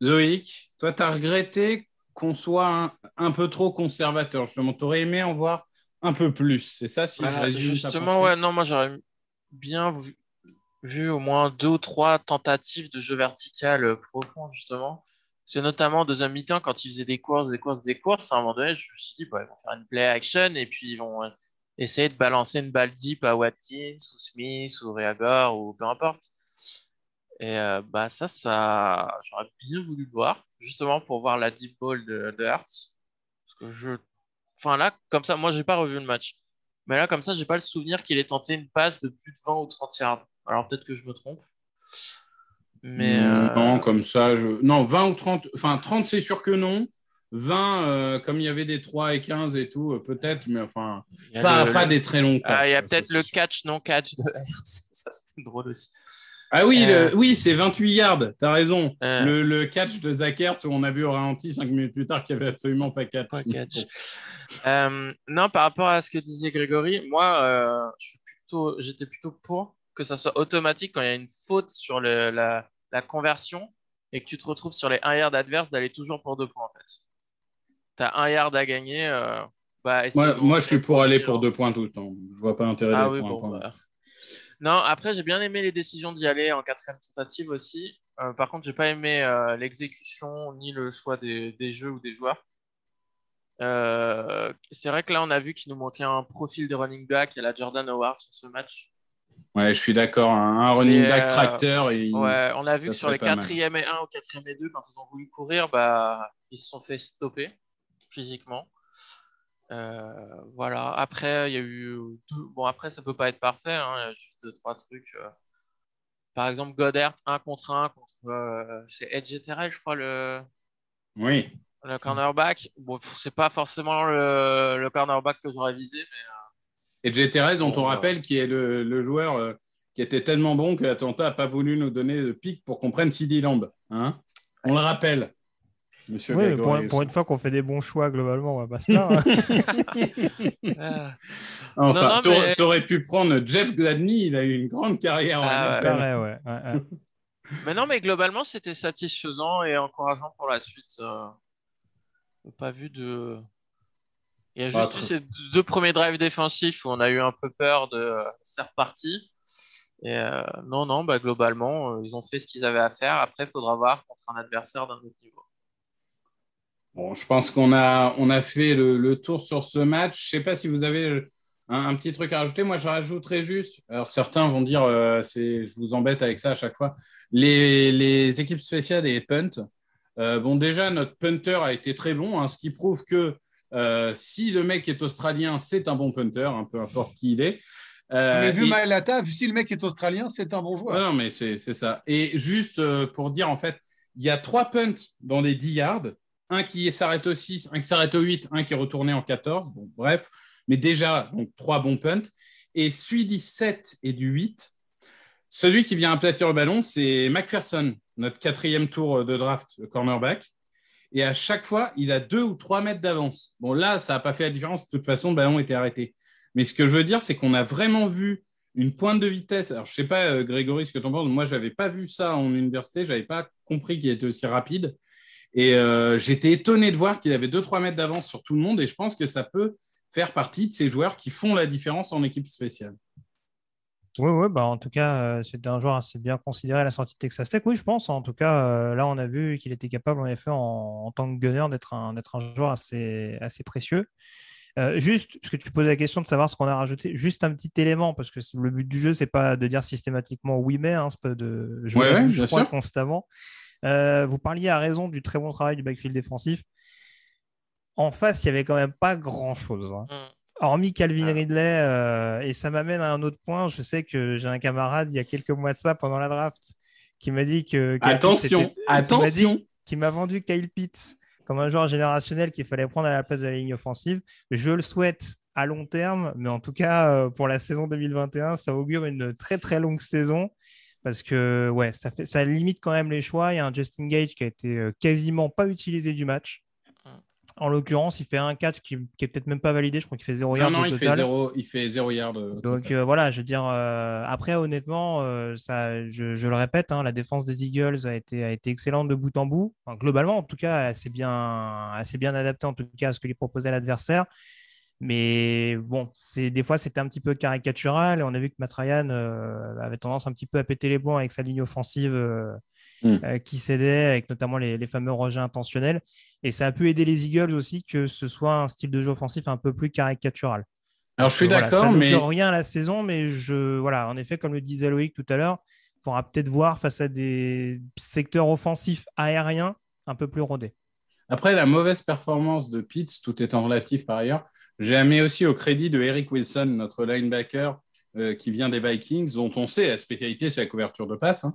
Loïc, toi, tu as regretté qu'on soit un, un peu trop conservateur. Je t'aurais aimé en voir un peu plus. C'est ça, si je Bah, justement, ouais, non, moi j'aurais bien vu, au moins deux ou trois tentatives de jeu vertical euh, profond, justement. C'est notamment en deuxième mi-temps, quand ils faisaient des courses, des courses, des courses, à un moment donné, je me suis dit, bah, ils vont faire une play action et puis ils vont euh, essayer de balancer une balle deep à Watkins ou Smith ou Reagor ou peu importe. Et euh, bah ça, ça j'aurais bien voulu le voir, justement pour voir la deep ball de, de Hertz. Parce que je. Enfin là, comme ça, moi j'ai pas revu le match. Mais là, comme ça, j'ai pas le souvenir qu'il ait tenté une passe de plus de 20 ou 30 yards. Alors peut-être que je me trompe. Mais. euh, Non, comme ça, je... non, 20 ou 30, enfin 30, c'est sûr que non. 20, euh, comme il y avait des 3 et 15 et tout, euh, peut-être, mais enfin, pas, le- pas des très longs. Ah, il y a peut-être le sûr. catch non catch de Hertz. Ça, c'était drôle aussi. Ah oui, Euh, le- oui c'est 28 yards, t'as raison. Euh. Le, le catch de Zach Ertz, où on a vu au ralenti 5 minutes plus tard qu'il n'y avait absolument pas catch. Pas catch. Euh, non, par rapport à ce que disait Grégory, moi, euh, suis plutôt, j'étais plutôt pour que ça soit automatique quand il y a une faute sur le- la, la conversion et que tu te retrouves sur les 1 yard adverses d'aller toujours pour deux points en fait. Tu as un yard à gagner. euh, bah, Moi, je suis pour aller pour hein. deux points tout le temps. Je vois pas l'intérêt Ah d'aller oui, bon. point. bah. Non, après, j'ai bien aimé les décisions d'y aller en quatrième tentative aussi. Euh, par contre, j'ai pas aimé euh, l'exécution ni le choix des, des jeux ou des joueurs. Euh, c'est vrai que là, on a vu qu'il nous manquait un profil de running back à la Jordan Howard sur ce match. Ouais, je suis d'accord. Un, un running Mais, back euh, tracteur. Et Ouais, on a vu que sur les pas mal. quatrième et 1 ou quatrième et 2, quand ils ont voulu courir, bah, ils se sont fait stopper physiquement. Euh, voilà. Après, il y a eu. tout- Bon, après, ça peut pas être parfait. hein, Il y a juste deux, trois trucs. euh. Par exemple, Goddard 1 contre 1 contre. Euh, c'est Edge Terrell, je crois, le, Oui. le cornerback. Bon, c'est pas forcément le, le cornerback que j'aurais visé, mais. Et GTRS, dont Bon, on rappelle, qui est le, le joueur euh, qui était tellement bon que Atlanta n'a pas voulu nous donner de pic pour qu'on prenne CD Lamb. Hein on le rappelle, monsieur Oui, mais pour, une fois qu'on fait des bons choix, globalement, on va pas se plaindre. hein. Ah. Enfin, Non, non, t'aurais mais- t'aurais pu prendre Jeff Gladney, il a eu une grande carrière en Ah, ouais. ouais, ouais. Mais non, mais globalement, c'était satisfaisant et encourageant pour la suite. euh. Pas vu de. Il y a juste eu ces deux premiers drives défensifs où on a eu un peu peur de euh, c'est reparti. Et euh, non, non, bah, globalement, euh, ils ont fait ce qu'ils avaient à faire. Après, il faudra voir contre un adversaire d'un autre niveau. Bon, je pense qu'on a, on a fait le, le tour sur ce match. Je sais pas si vous avez un, un petit truc à rajouter. Moi, je rajouterais juste. Alors, certains vont dire, euh, c'est, je vous embête avec ça à chaque fois. Les, les équipes spéciales et punt. Euh, bon, déjà, notre punter a été très bon, hein, ce qui prouve que euh, si le mec est australien, c'est un bon punter, hein, peu importe qui il est. Euh, vu et- Maelata, si le mec est australien, c'est un bon joueur. Ouais, non, mais c'est ça. Et juste euh, pour dire, en fait, il y a trois punts dans les 10 yards. Un qui s'arrête au 6, un qui s'arrête au 8, un qui est retourné en 14. Bon, bref, mais déjà, donc trois bons punts. Et celui du 7 et du 8, celui qui vient aplatir le ballon, c'est McPherson, notre quatrième tour de draft, cornerback. Et à chaque fois, il a deux ou trois mètres d'avance. Bon, là, ça n'a pas fait la différence. De toute façon, le ballon était arrêté. Mais ce que je veux dire, c'est qu'on a vraiment vu une pointe de vitesse. Alors, je sais pas, euh, Grégory, ce que tu en penses. Moi, je n'avais pas vu ça en université. Je n'avais pas compris qu'il était aussi rapide. Et euh, j'étais étonné de voir qu'il avait 2-3 mètres d'avance sur tout le monde. Et je pense que ça peut faire partie de ces joueurs qui font la différence en équipe spéciale. Oui, oui, bah en tout cas, euh, c'était un joueur assez bien considéré à la sortie de Texas Tech. Oui, je pense. En tout cas, euh, là, on a vu qu'il était capable, en effet, en, en tant que gunner, d'être un, d'être un joueur assez, assez précieux. Euh, juste, parce que tu posais la question de savoir ce qu'on a rajouté, juste un petit élément, parce que le but du jeu, c'est pas de dire systématiquement oui, mais, hein, c'est pas de jouer Ouais, ouais, constamment. Euh, vous parliez à raison du très bon travail du backfield défensif. En face, il n'y avait quand même pas grand-chose. hein. Mm. Hormis Calvin Ah. Ridley, euh, et ça m'amène à un autre point. Je sais que j'ai un camarade il y a quelques mois de ça pendant la draft qui m'a dit que. Kyle Attention, Pitts était- attention. qui m'a vendu Kyle Pitts comme un joueur générationnel qu'il fallait prendre à la place de la ligne offensive. Je le souhaite à long terme, mais en tout cas, euh, pour la saison 2021, ça augure une très très longue saison parce que ouais, ça, fait, ça limite quand même les choix. Il y a un Justin Gage qui a été euh, quasiment pas utilisé du match. En l'occurrence, il fait un catch qui, qui est peut-être même pas validé. Je crois qu'il fait 0 Non, yards non, au il fait, total. zéro, il fait zéro yard. au Donc euh, voilà, je veux dire, euh, après honnêtement, euh, ça, je, je le répète, hein, la défense des Eagles a été, a été excellente de bout en bout. Enfin, globalement, en tout cas, assez bien, assez bien adaptée en tout cas à ce que lui proposait l'adversaire. Mais bon, des fois c'était un petit peu caricatural. Et on a vu que Matt Ryan euh, avait tendance un petit peu à péter les plombs avec sa ligne offensive euh, Mm. euh, qui cédait, avec notamment les, les fameux rejets intentionnels. Et ça a pu aider les Eagles aussi que ce soit un style de jeu offensif un peu plus caricatural. Alors, je suis Voilà, d'accord, ça mais n'augure rien à la saison, mais je, voilà, en effet, comme le disait Loïc tout à l'heure, il faudra peut-être voir face à des secteurs offensifs aériens un peu plus rodés. après la mauvaise performance de Pitts, tout étant relatif par ailleurs, j'ai mis aussi au crédit de Eric Wilson, notre linebacker euh, qui vient des Vikings, dont on sait la spécialité, c'est la couverture de passe. hein.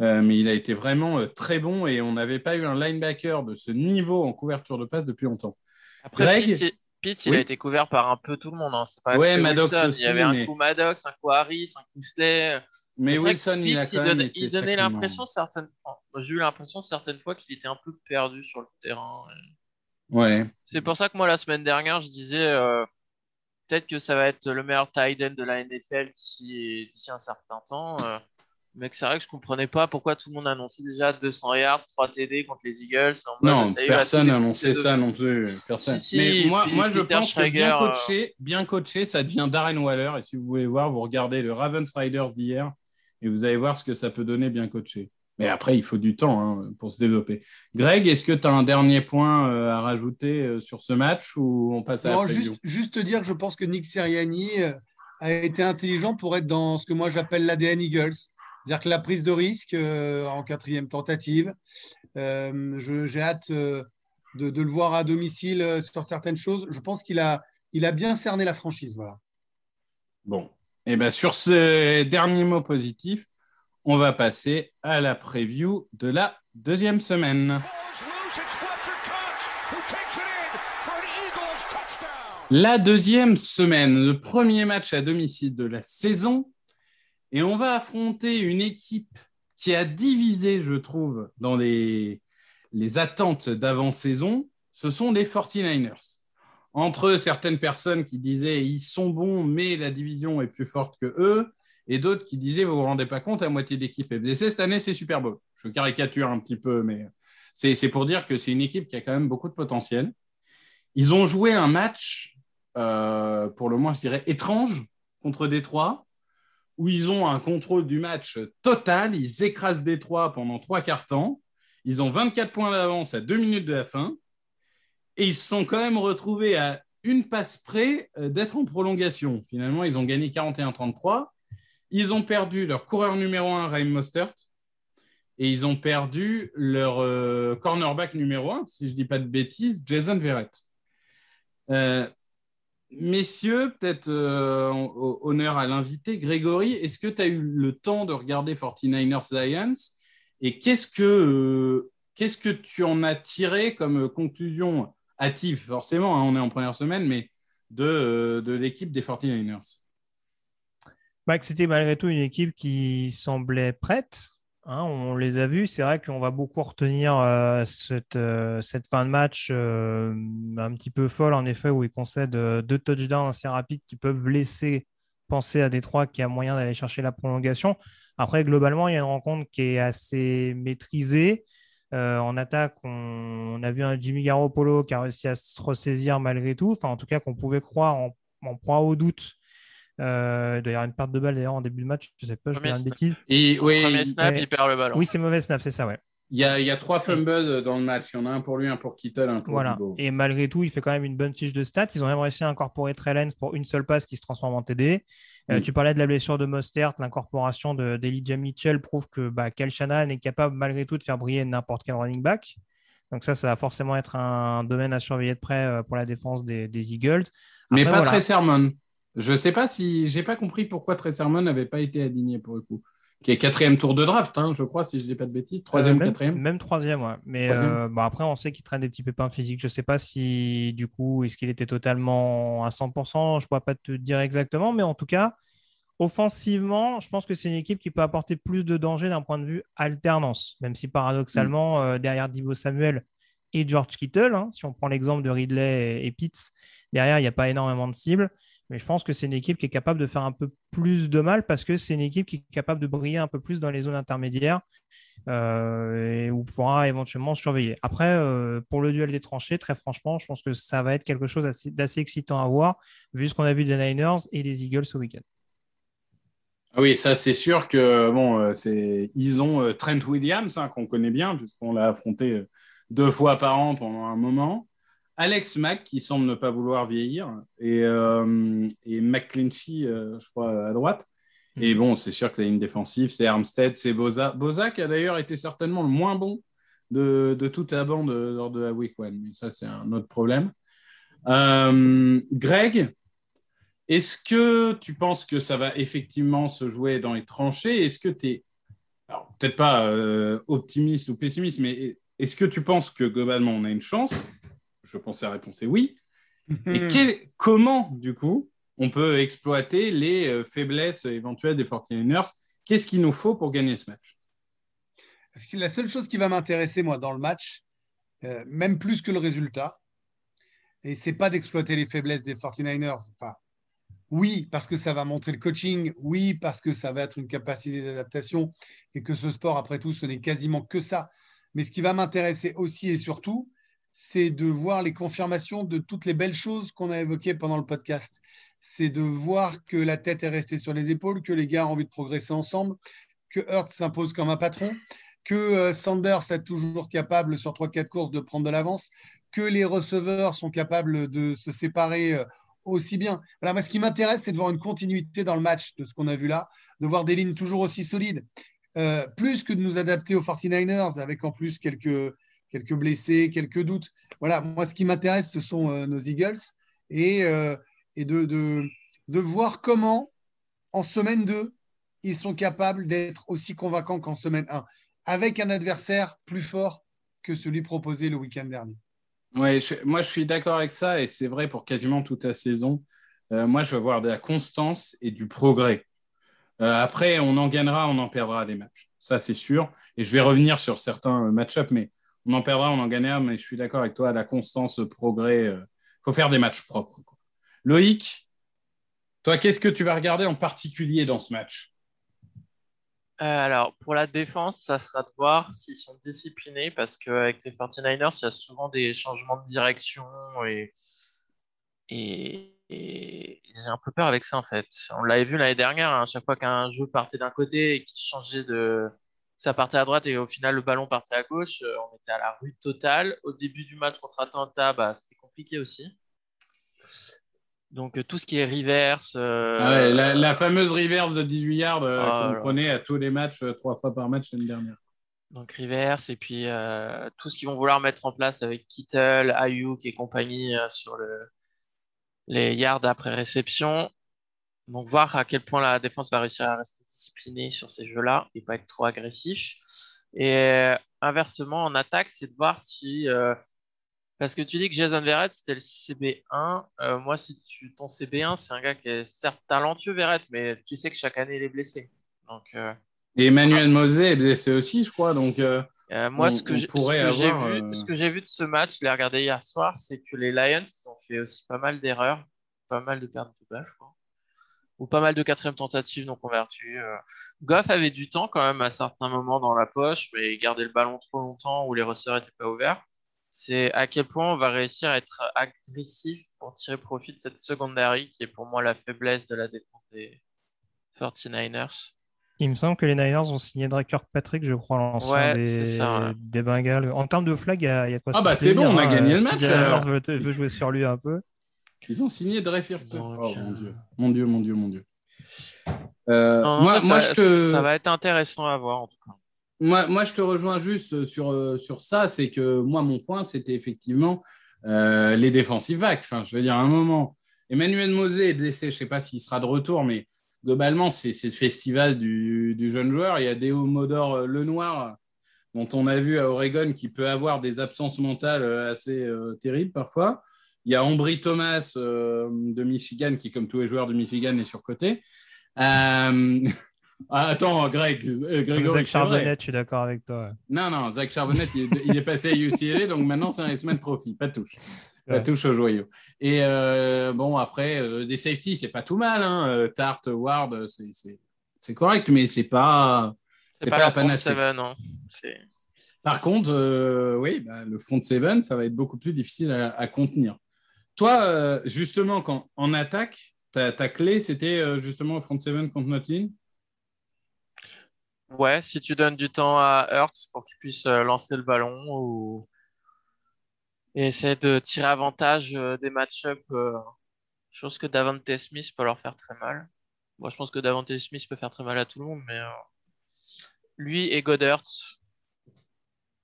Euh, mais il a été vraiment euh, très bon et on n'avait pas eu un linebacker de ce niveau en couverture de passe depuis longtemps. Après, Greg Pitts, il- a été couvert par un peu tout le monde. hein. Pas Ouais, Maddox Wilson. aussi, Il y avait un coup Maddox, un coup Harris, un coup Slay. Mais Wilson, il a quand même été il donnait l'impression certaines. J'ai eu l'impression certaines fois qu'il était un peu perdu sur le terrain. Ouais. C'est pour ça que moi, la semaine dernière, je disais euh, peut-être que ça va être le meilleur tight end de la NFL d'ici un certain temps. euh, mais c'est vrai que je comprenais pas pourquoi tout le monde annonçait déjà 200 yards, 3 TD contre les Eagles. en mode, Non, va personne tout n'a annoncé défoncer ça non plus. Personne. Si, si, Mais moi, puis moi je Peter pense que bien euh, coaché, bien coaché, ça devient Darren Waller. Et si vous voulez voir, vous regardez le Ravens Riders d'hier et vous allez voir ce que ça peut donner bien coaché. Mais après, il faut du temps hein, pour se développer. Greg, est-ce que tu as un dernier point euh, à rajouter euh, sur ce match ou on passe à la Non, juste, juste te dire que je pense que Nick Sirianni euh, a été intelligent pour être dans ce que moi j'appelle l'ADN Eagles. C'est-à-dire que la prise de risque euh, en quatrième tentative, euh, j'ai hâte euh, de, de le voir à domicile sur certaines choses. Je pense qu'il a, il a bien cerné la franchise. Voilà. Bon. Et ben sur ce dernier mot positif, on va passer à la preview de la deuxième semaine. La deuxième semaine, le premier match à domicile de la saison. Et on va affronter une équipe qui a divisé, je trouve, dans les, les attentes d'avant-saison. Ce sont les 49ers. Entre certaines personnes qui disaient ils sont bons, mais la division est plus forte que eux, et d'autres qui disaient vous vous rendez pas compte, la moitié d'équipe est blessée. Cette année, c'est Super Bowl. Je caricature un petit peu, mais c'est c'est pour dire que c'est une équipe qui a quand même beaucoup de potentiel. Ils ont joué un match euh, pour le moins, je dirais, étrange contre Détroit, où ils ont un contrôle du match total. Ils écrasent Détroit pendant trois quarts temps. Ils ont 24 points d'avance à deux minutes de la fin. Et ils se sont quand même retrouvés à une passe près euh, d'être en prolongation. Finalement, ils ont gagné 41-33. Ils ont perdu leur coureur numéro un, Raheem Mostert. Et ils ont perdu leur euh, cornerback numéro un, si je ne dis pas de bêtises, Jason Verrett. Euh, messieurs, peut-être euh, honneur à l'invité. Grégory, est-ce que tu as eu le temps de regarder 49ers Lions? Et qu'est-ce que, euh, que tu en as tiré comme conclusion hâtive? Forcément, hein, on est en première semaine, mais de, de l'équipe des 49ers. Bah, que c'était malgré tout une équipe qui semblait prête. hein, on les a vus. C'est vrai qu'on va beaucoup retenir euh, cette, euh, cette fin de match euh, un petit peu folle, en effet, où ils concèdent deux touchdowns assez rapides qui peuvent laisser penser à Détroit qui a moyen d'aller chercher la prolongation. Après, globalement, il y a une rencontre qui est assez maîtrisée. En attaque, on, on a vu un Jimmy Garoppolo qui a réussi à se ressaisir malgré tout. Enfin, en tout cas, qu'on pouvait croire en, en proie au doute. Euh, il doit y avoir une perte de balle d'ailleurs en début de match. Je sais pas, je dis une bêtise. Et oui, Premier snap, il perd le ballon. Oui, c'est mauvais snap, c'est ça, ouais. il y a, il y a trois fumbles dans le match. Il y en a un pour lui, un pour Kittle, un pour Voilà. Et malgré tout, il fait quand même une bonne fiche de stats. Ils ont même réussi à incorporer Trey Lance pour une seule passe qui se transforme en TD. Euh, Mm. Tu parlais de la blessure de Mostert, l'incorporation de- d'Elijah Mitchell prouve que bah, Shanahan est capable malgré tout de faire briller n'importe quel running back. Donc ça, ça va forcément être un domaine à surveiller de près euh, pour la défense des, des Eagles. Mais pas voilà. très Sermon. Je sais pas si j'ai pas compris pourquoi Trey Sermon n'avait pas été aligné pour le coup. Qui est quatrième tour de draft, hein, je crois, si je dis pas de bêtises. Troisième, Euh, même, quatrième. Même troisième, ouais. Mais Troisième. euh, après, on sait qu'il traîne des petits pépins physiques. Je sais pas si, du coup, est-ce qu'il était totalement à 100%. Je ne pourrais pas te dire exactement. Mais en tout cas, offensivement, je pense que c'est une équipe qui peut apporter plus de danger d'un point de vue alternance. Même si paradoxalement, Mm. euh, derrière Divo Samuel et George Kittle, hein, si on prend l'exemple de Ridley et, et Pitts, derrière, il n'y a pas énormément de cibles. Mais je pense que c'est une équipe qui est capable de faire un peu plus de mal parce que c'est une équipe qui est capable de briller un peu plus dans les zones intermédiaires euh, et où pourra éventuellement surveiller. Après, euh, pour le duel des tranchées, très franchement, je pense que ça va être quelque chose assez- d'assez excitant à voir vu ce qu'on a vu des Niners et des Eagles ce week-end. Ah Oui, ça c'est sûr que bon, euh, ils ont Trent Williams hein, qu'on connaît bien puisqu'on l'a affronté deux fois par an pendant un moment. Alex Mack qui semble ne pas vouloir vieillir et, euh, et McClinchy, euh, je crois, à droite. Et bon, c'est sûr que la ligne défensive, c'est Armstead, c'est Boza. Boza qui a d'ailleurs été certainement le moins bon de, de toute la bande lors de la Week One. Mais ça, c'est un autre problème. Euh, Greg, est-ce que tu penses que ça va effectivement se jouer dans les tranchées? Est-ce que tu es, alors peut-être pas euh, optimiste ou pessimiste, mais est-ce que tu penses que globalement on a une chance Je pense que la réponse est oui. Et quel- comment, du coup, on peut exploiter les euh, faiblesses éventuelles des 49ers Qu'est-ce qu'il nous faut pour gagner ce match? La seule chose qui va m'intéresser, moi, dans le match, euh, même plus que le résultat, et c'est pas d'exploiter les faiblesses des 49ers. Enfin, oui, parce que ça va montrer le coaching. Oui, parce que ça va être une capacité d'adaptation et que ce sport, après tout, ce n'est quasiment que ça. Mais ce qui va m'intéresser aussi et surtout, c'est de voir les confirmations de toutes les belles choses qu'on a évoquées pendant le podcast. C'est de voir que la tête est restée sur les épaules, que les gars ont envie de progresser ensemble, que Hurts s'impose comme un patron, que euh, Sanders est toujours capable sur 3-4 courses de prendre de l'avance, que les receveurs sont capables de se séparer euh, aussi bien. Voilà, moi, ce qui m'intéresse, c'est de voir une continuité dans le match de ce qu'on a vu là, de voir des lignes toujours aussi solides, Euh, plus que de nous adapter aux 49ers avec en plus quelques, quelques blessés, quelques doutes. Voilà, moi, ce qui m'intéresse, ce sont euh, nos Eagles et, euh, et de, de, de voir comment, en semaine 2, ils sont capables d'être aussi convaincants qu'en semaine 1, avec un adversaire plus fort que celui proposé le week-end dernier. Ouais, je- moi je suis d'accord avec ça et c'est vrai pour quasiment toute la saison. Euh, moi je veux voir de la constance et du progrès. Après, on en gagnera, on en perdra des matchs. Ça, c'est sûr. Et je vais revenir sur certains match-ups, mais on en perdra, on en gagnera. Mais je suis d'accord avec toi, la constance, le progrès. Il faut faire des matchs propres. Loïc, toi, qu'est-ce que tu vas regarder en particulier dans ce match? Euh, alors, pour la défense, ça sera de voir s'ils sont disciplinés parce qu'avec les 49ers, il y a souvent des changements de direction et, et, et j'ai un peu peur avec ça en fait. On l'avait vu l'année dernière, hein, à chaque fois qu'un jeu partait d'un côté et qu'il changeait de. Ça partait à droite et au final le ballon partait à gauche, euh, on était à la rue totale. Au début du match contre Atlanta, bah, c'était compliqué aussi. Donc euh, tout ce qui est reverse. euh, Ah ouais, la, la fameuse reverse de 18 yards euh, Ah, qu'on prenait à tous les matchs, euh, trois fois par match l'année dernière. Donc Rivers et puis tout ce qu'ils vont vouloir mettre en place avec Kittle, Ayuk et compagnie sur le, les yards après réception. Donc voir à quel point la défense va réussir à rester disciplinée sur ces jeux-là et pas être trop agressif. Et euh, inversement, en attaque, c'est de voir si... euh, parce que tu dis que Jason Verrett, c'était le CB1. Euh, moi, si tu, ton CB1, c'est un gars qui est certes talentueux, Verrett, mais tu sais que chaque année, il est blessé. Donc... euh, Et Emmanuel Mosé est blessé aussi, je crois. Donc, moi, On- ce que j'ai vu, ce que j'ai vu de ce match, je l'ai regardé hier soir, c'est que les Lions ont fait aussi pas mal d'erreurs, pas mal de pertes de balles, je crois, ou pas mal de quatrième tentatives non converties. euh. Goff avait du temps quand même à certains moments dans la poche, mais il gardait le ballon trop longtemps ou les receveurs n'étaient pas ouverts. C'est à quel point on va réussir à être agressif pour tirer profit de cette secondary qui est pour moi la faiblesse de la défense des 49ers. Il me semble que les Niners ont signé Drake Kirkpatrick, je crois, l'ancien Ouais, des, c'est ça, ouais. des Bengals. En termes de flag, il y a, y a quoi Ah bah, c'est bon, on a hein, gagné le si match, Jalen alors. Veut, veut jouer sur lui un peu. Ils ont signé Dreyfus. Oh euh, mon Dieu, mon Dieu, mon Dieu, mon Dieu. Euh, Non, moi, ça, moi, ça- je te... ça va être intéressant à voir en tout cas. Moi, moi, je te rejoins juste sur, euh, sur ça. C'est que moi, mon point, c'était effectivement euh, les défensive backs. Enfin, je veux dire, à un moment, Emmanuel Mosé est blessé. Je ne sais pas s'il sera de retour, mais globalement, c'est c'est le festival du, du jeune joueur. Il y a Déo Modor Lenoir, dont on a vu à Oregon, qui peut avoir des absences mentales assez euh, terribles parfois. Il y a Ambry Thomas euh, de Michigan, qui, comme tous les joueurs de Michigan, est surcoté. Euh... ah, attends, Greg, euh, Grégory, Zach. Charbonnet, je suis d'accord avec toi. Non, non, Zach Charbonnet, il, est- il est passé à UCLA, donc maintenant c'est un X-Men Trophy, pas de touche. Ouais. touche au joyau. Et euh, bon, après, euh, des safety, c'est pas tout mal. Hein. Euh, Tart, Ward, c'est- correct, mais c'est pas. C'est C'est pas, pas la panacée. seven, non. Par contre, euh, oui, bah, le front seven, ça va être beaucoup plus difficile à, à contenir. Toi, euh, justement, quand, en attaque, ta, ta clé, c'était euh, justement front seven contre Notin Ouais, si tu donnes du temps à Hurts pour qu'il puisse euh, lancer le ballon ou et essayer de tirer avantage des match-ups, euh, chose que Davante Smith peut leur faire très mal. Moi, je pense que Davante Smith peut faire très mal à tout le monde, mais lui et Goddard.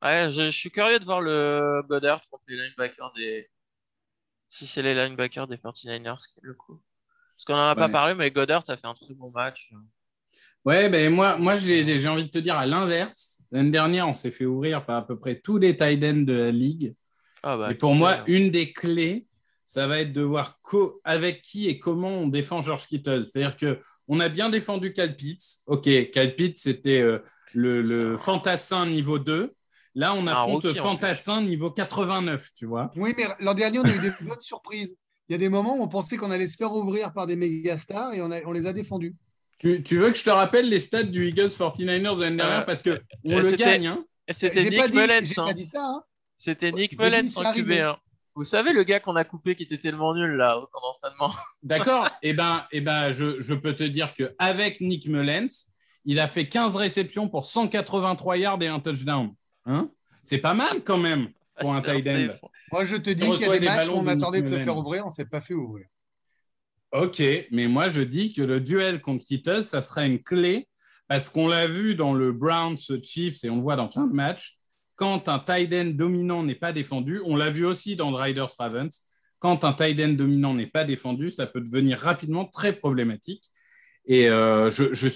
Ouais, je, je suis curieux de voir le Goddard contre les linebackers des. Si c'est les linebackers des 49ers, qui est le coup. Parce qu'on en a pas parlé, mais Goddard a fait un très bon match. Ouais, ben moi, moi j'ai envie de te dire à l'inverse. L'année dernière, on s'est fait ouvrir par à peu près tous les tight ends de la ligue. Ah bah, et pour moi, une des clés, ça va être de voir avec qui et comment on défend George Kittle. C'est-à-dire que on a bien défendu Cal Pitts. Ok, Cal Pitts, c'était euh, le, le fantassin niveau 2. Là, on affronte en fantassin niveau 89, tu vois. Oui, mais l'an dernier, on a eu des bonnes surprises. Il y a des moments où on pensait qu'on allait se faire ouvrir par des méga stars et on, a- on les a défendus. Tu, tu veux que je te rappelle les stats du Eagles 49ers de l'année dernière? Euh, parce que on euh, le c'était- gagne. Hein. Et c'était pas Nick dit, Mullens. j'ai hein. pas dit ça. hein. C'était Nick Mullens en arrivé. QB1. Vous savez, le gars qu'on a coupé qui était tellement nul là au camp d'entraînement? D'accord. Eh ben, eh ben je, je peux te dire qu'avec Nick Mullens, il a fait 15 réceptions pour 183 yards et un touchdown. Hein? C'est pas mal quand même. Pour un tight end. Moi, je te dis Il qu'il y a des des matchs où on attendait de se faire ouvrir, on ne s'est pas fait ouvrir. Ok, mais moi je dis que le duel contre Kittle, ça sera une clé parce qu'on l'a vu dans le Browns Chiefs et on le voit dans plein de matchs. Quand un tight end dominant n'est pas défendu, on l'a vu aussi dans le Riders Ravens. Quand un tight end dominant n'est pas défendu, ça peut devenir rapidement très problématique. Et euh, je,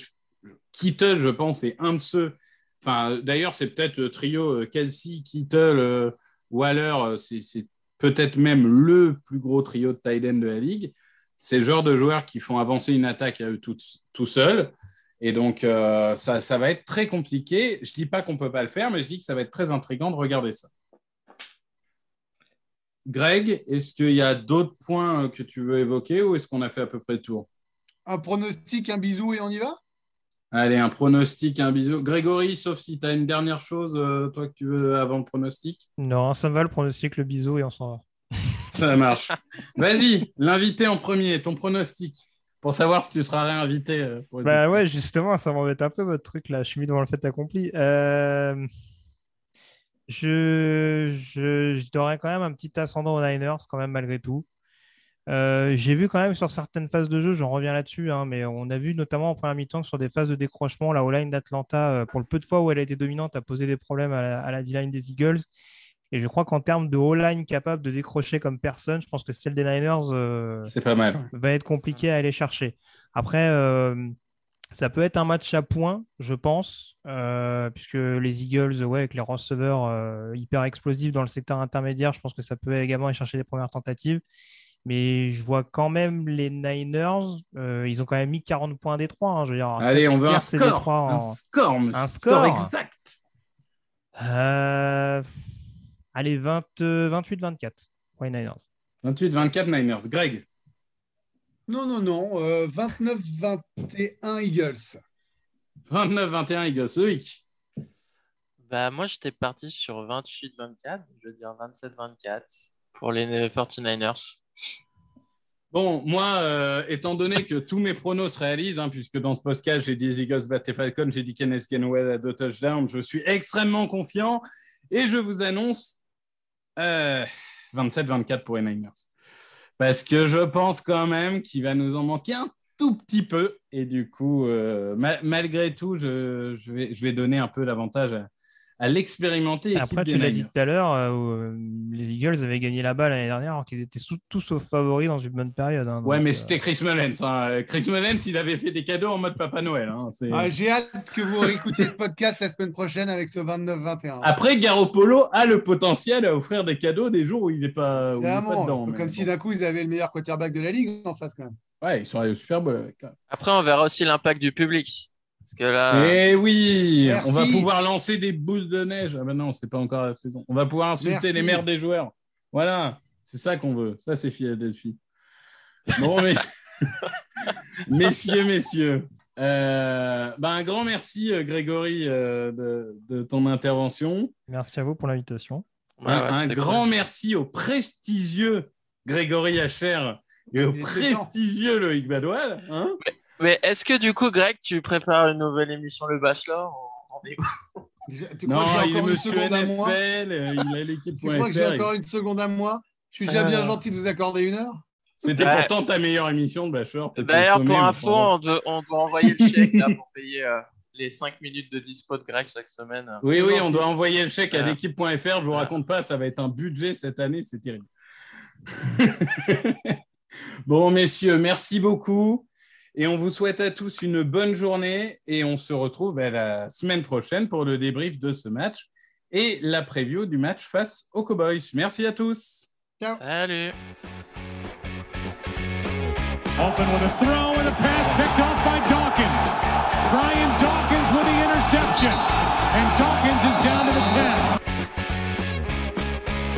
Kittle, je pense, est un de ceux. Enfin, d'ailleurs, c'est peut-être le trio euh, Kelsey, Kittle, euh, Waller. euh, c'est peut-être même le plus gros trio de tight de la ligue c'est le genre de joueurs qui font avancer une attaque à eux tout, seuls. Et donc, euh, ça, ça va être très compliqué. Je ne dis pas qu'on ne peut pas le faire, mais je dis que ça va être très intriguant de regarder ça. Greg, est-ce qu'il y a d'autres points euh, que tu veux évoquer ou est-ce qu'on a fait à peu près le tour? Un pronostic, un bisou et on y va? Allez, un pronostic, un bisou. Grégory, sauf si tu as une dernière chose, euh, toi, que tu veux avant le pronostic. Non, ça me va le pronostic, le bisou et on s'en va. Ça marche. Vas-y, l'invité en premier, ton pronostic, pour savoir si tu seras réinvité. euh, pour Bah ouais, justement, ça m'embête un peu votre truc là. Je suis mis devant le fait accompli. Euh, Je, je, je donnerais quand même un petit ascendant aux Niners, quand même, malgré tout. Euh, j'ai vu quand même sur certaines phases de jeu, j'en reviens là-dessus, hein, mais on a vu notamment en première mi-temps que sur des phases de décrochement, la O-line d'Atlanta, euh, pour le peu de fois où elle a été dominante, a posé des problèmes à la, à la D-line des Eagles. Et je crois qu'en termes de O-line capable de décrocher comme personne, je pense que celle des Niners euh, C'est pas mal. va être compliqué à aller chercher. Après, euh, ça peut être un match à points, je pense, euh, puisque les Eagles, ouais, avec les receveurs hyper explosifs dans le secteur intermédiaire, je pense que ça peut également aller chercher des premières tentatives. Mais je vois quand même les Niners, euh, ils ont quand même mis 40 points des trois. hein, je veux dire, Allez, on veut un score. trois Un en- score, monsieur. Un score. exact. Euh, Allez, 20, euh, 28-24 pour les Niners. 28-24 Niners. Greg. Non, non, non. euh, 29-21 Eagles. 29-21 Eagles. Loïc. Bah, moi, j'étais parti sur 28-24. Je veux dire 27-24 pour les 49ers. Bon, moi, euh, étant donné que tous mes pronos se réalisent, hein, puisque dans ce podcast, j'ai dit les Eagles battent les Falcons, j'ai dit Kenneth Gainwell à deux touchdowns, je suis extrêmement confiant et je vous annonce euh, 27-24 pour les Niners. Parce que je pense quand même qu'il va nous en manquer un tout petit peu. Et du coup, euh, ma- malgré tout, je, je vais, je vais donner un peu l'avantage à, à l'expérimenté équipe Après, tu l'as dit tout à l'heure, euh, où, euh, les Eagles avaient gagné la balle l'année dernière alors qu'ils étaient sous- tous sauf favoris dans une bonne période. hein, Ouais, donc, mais euh, c'était Chris Mullens. hein. Chris Mullens, il avait fait des cadeaux en mode Papa Noël. hein. C'est- Ah, J'ai hâte que vous réécoutiez ce podcast la semaine prochaine avec ce 29-21. Après, Garoppolo a le potentiel à offrir des cadeaux des jours où il n'est pas, où il est pas Vraiment, dedans. comme si d'un coup ils avaient le meilleur quarterback de la ligue en face quand même. Ouais, ils sont allés au Super Bowl avec. Après, on verra aussi l'impact du public. Parce que là, Eh oui, Merci. on va pouvoir lancer des boules de neige. Ah ben non, c'est pas encore la saison. On va pouvoir insulter Merci. les mères des joueurs. Voilà. C'est ça qu'on veut. Ça, c'est Philadelphie. Bon, mais... messieurs, messieurs, euh, ben, un grand merci, euh, Grégory, euh, de, de ton intervention. Merci à vous pour l'invitation. Ouais, ouais, un grand cool. merci au prestigieux Grégory Hacher et au prestigieux Loïc Badoil. Hein Mais est-ce que du coup, Greg, tu prépares une nouvelle émission Le Bachelor On en est où Tu non, que il est monsieur seconde à moi? NFL, euh, il a l'équipe.fr. Tu crois que j'ai encore une seconde à moi? Je suis déjà Euh. bien gentil de vous accorder une heure? C'était Ouais. pourtant ta meilleure émission de Bachelor. peut-être D'ailleurs, le pour info, on doit, on doit envoyer le chèque là, pour payer euh, les 5 minutes de dispo de Greg chaque semaine. Oui, C'est oui, gentil. on doit envoyer le chèque à l'équipe.fr. Je vous Ouais. raconte pas, ça va être un budget cette année, c'est terrible. bon, messieurs, merci beaucoup. Et on vous souhaite à tous une bonne journée. Et on se retrouve ben, la semaine prochaine pour le débrief de ce match et la preview du match face aux Cowboys. Merci à tous. Salut Open with a throw and a pass picked off by Dawkins. Brian Dawkins with the interception. And Dawkins is down to the 10.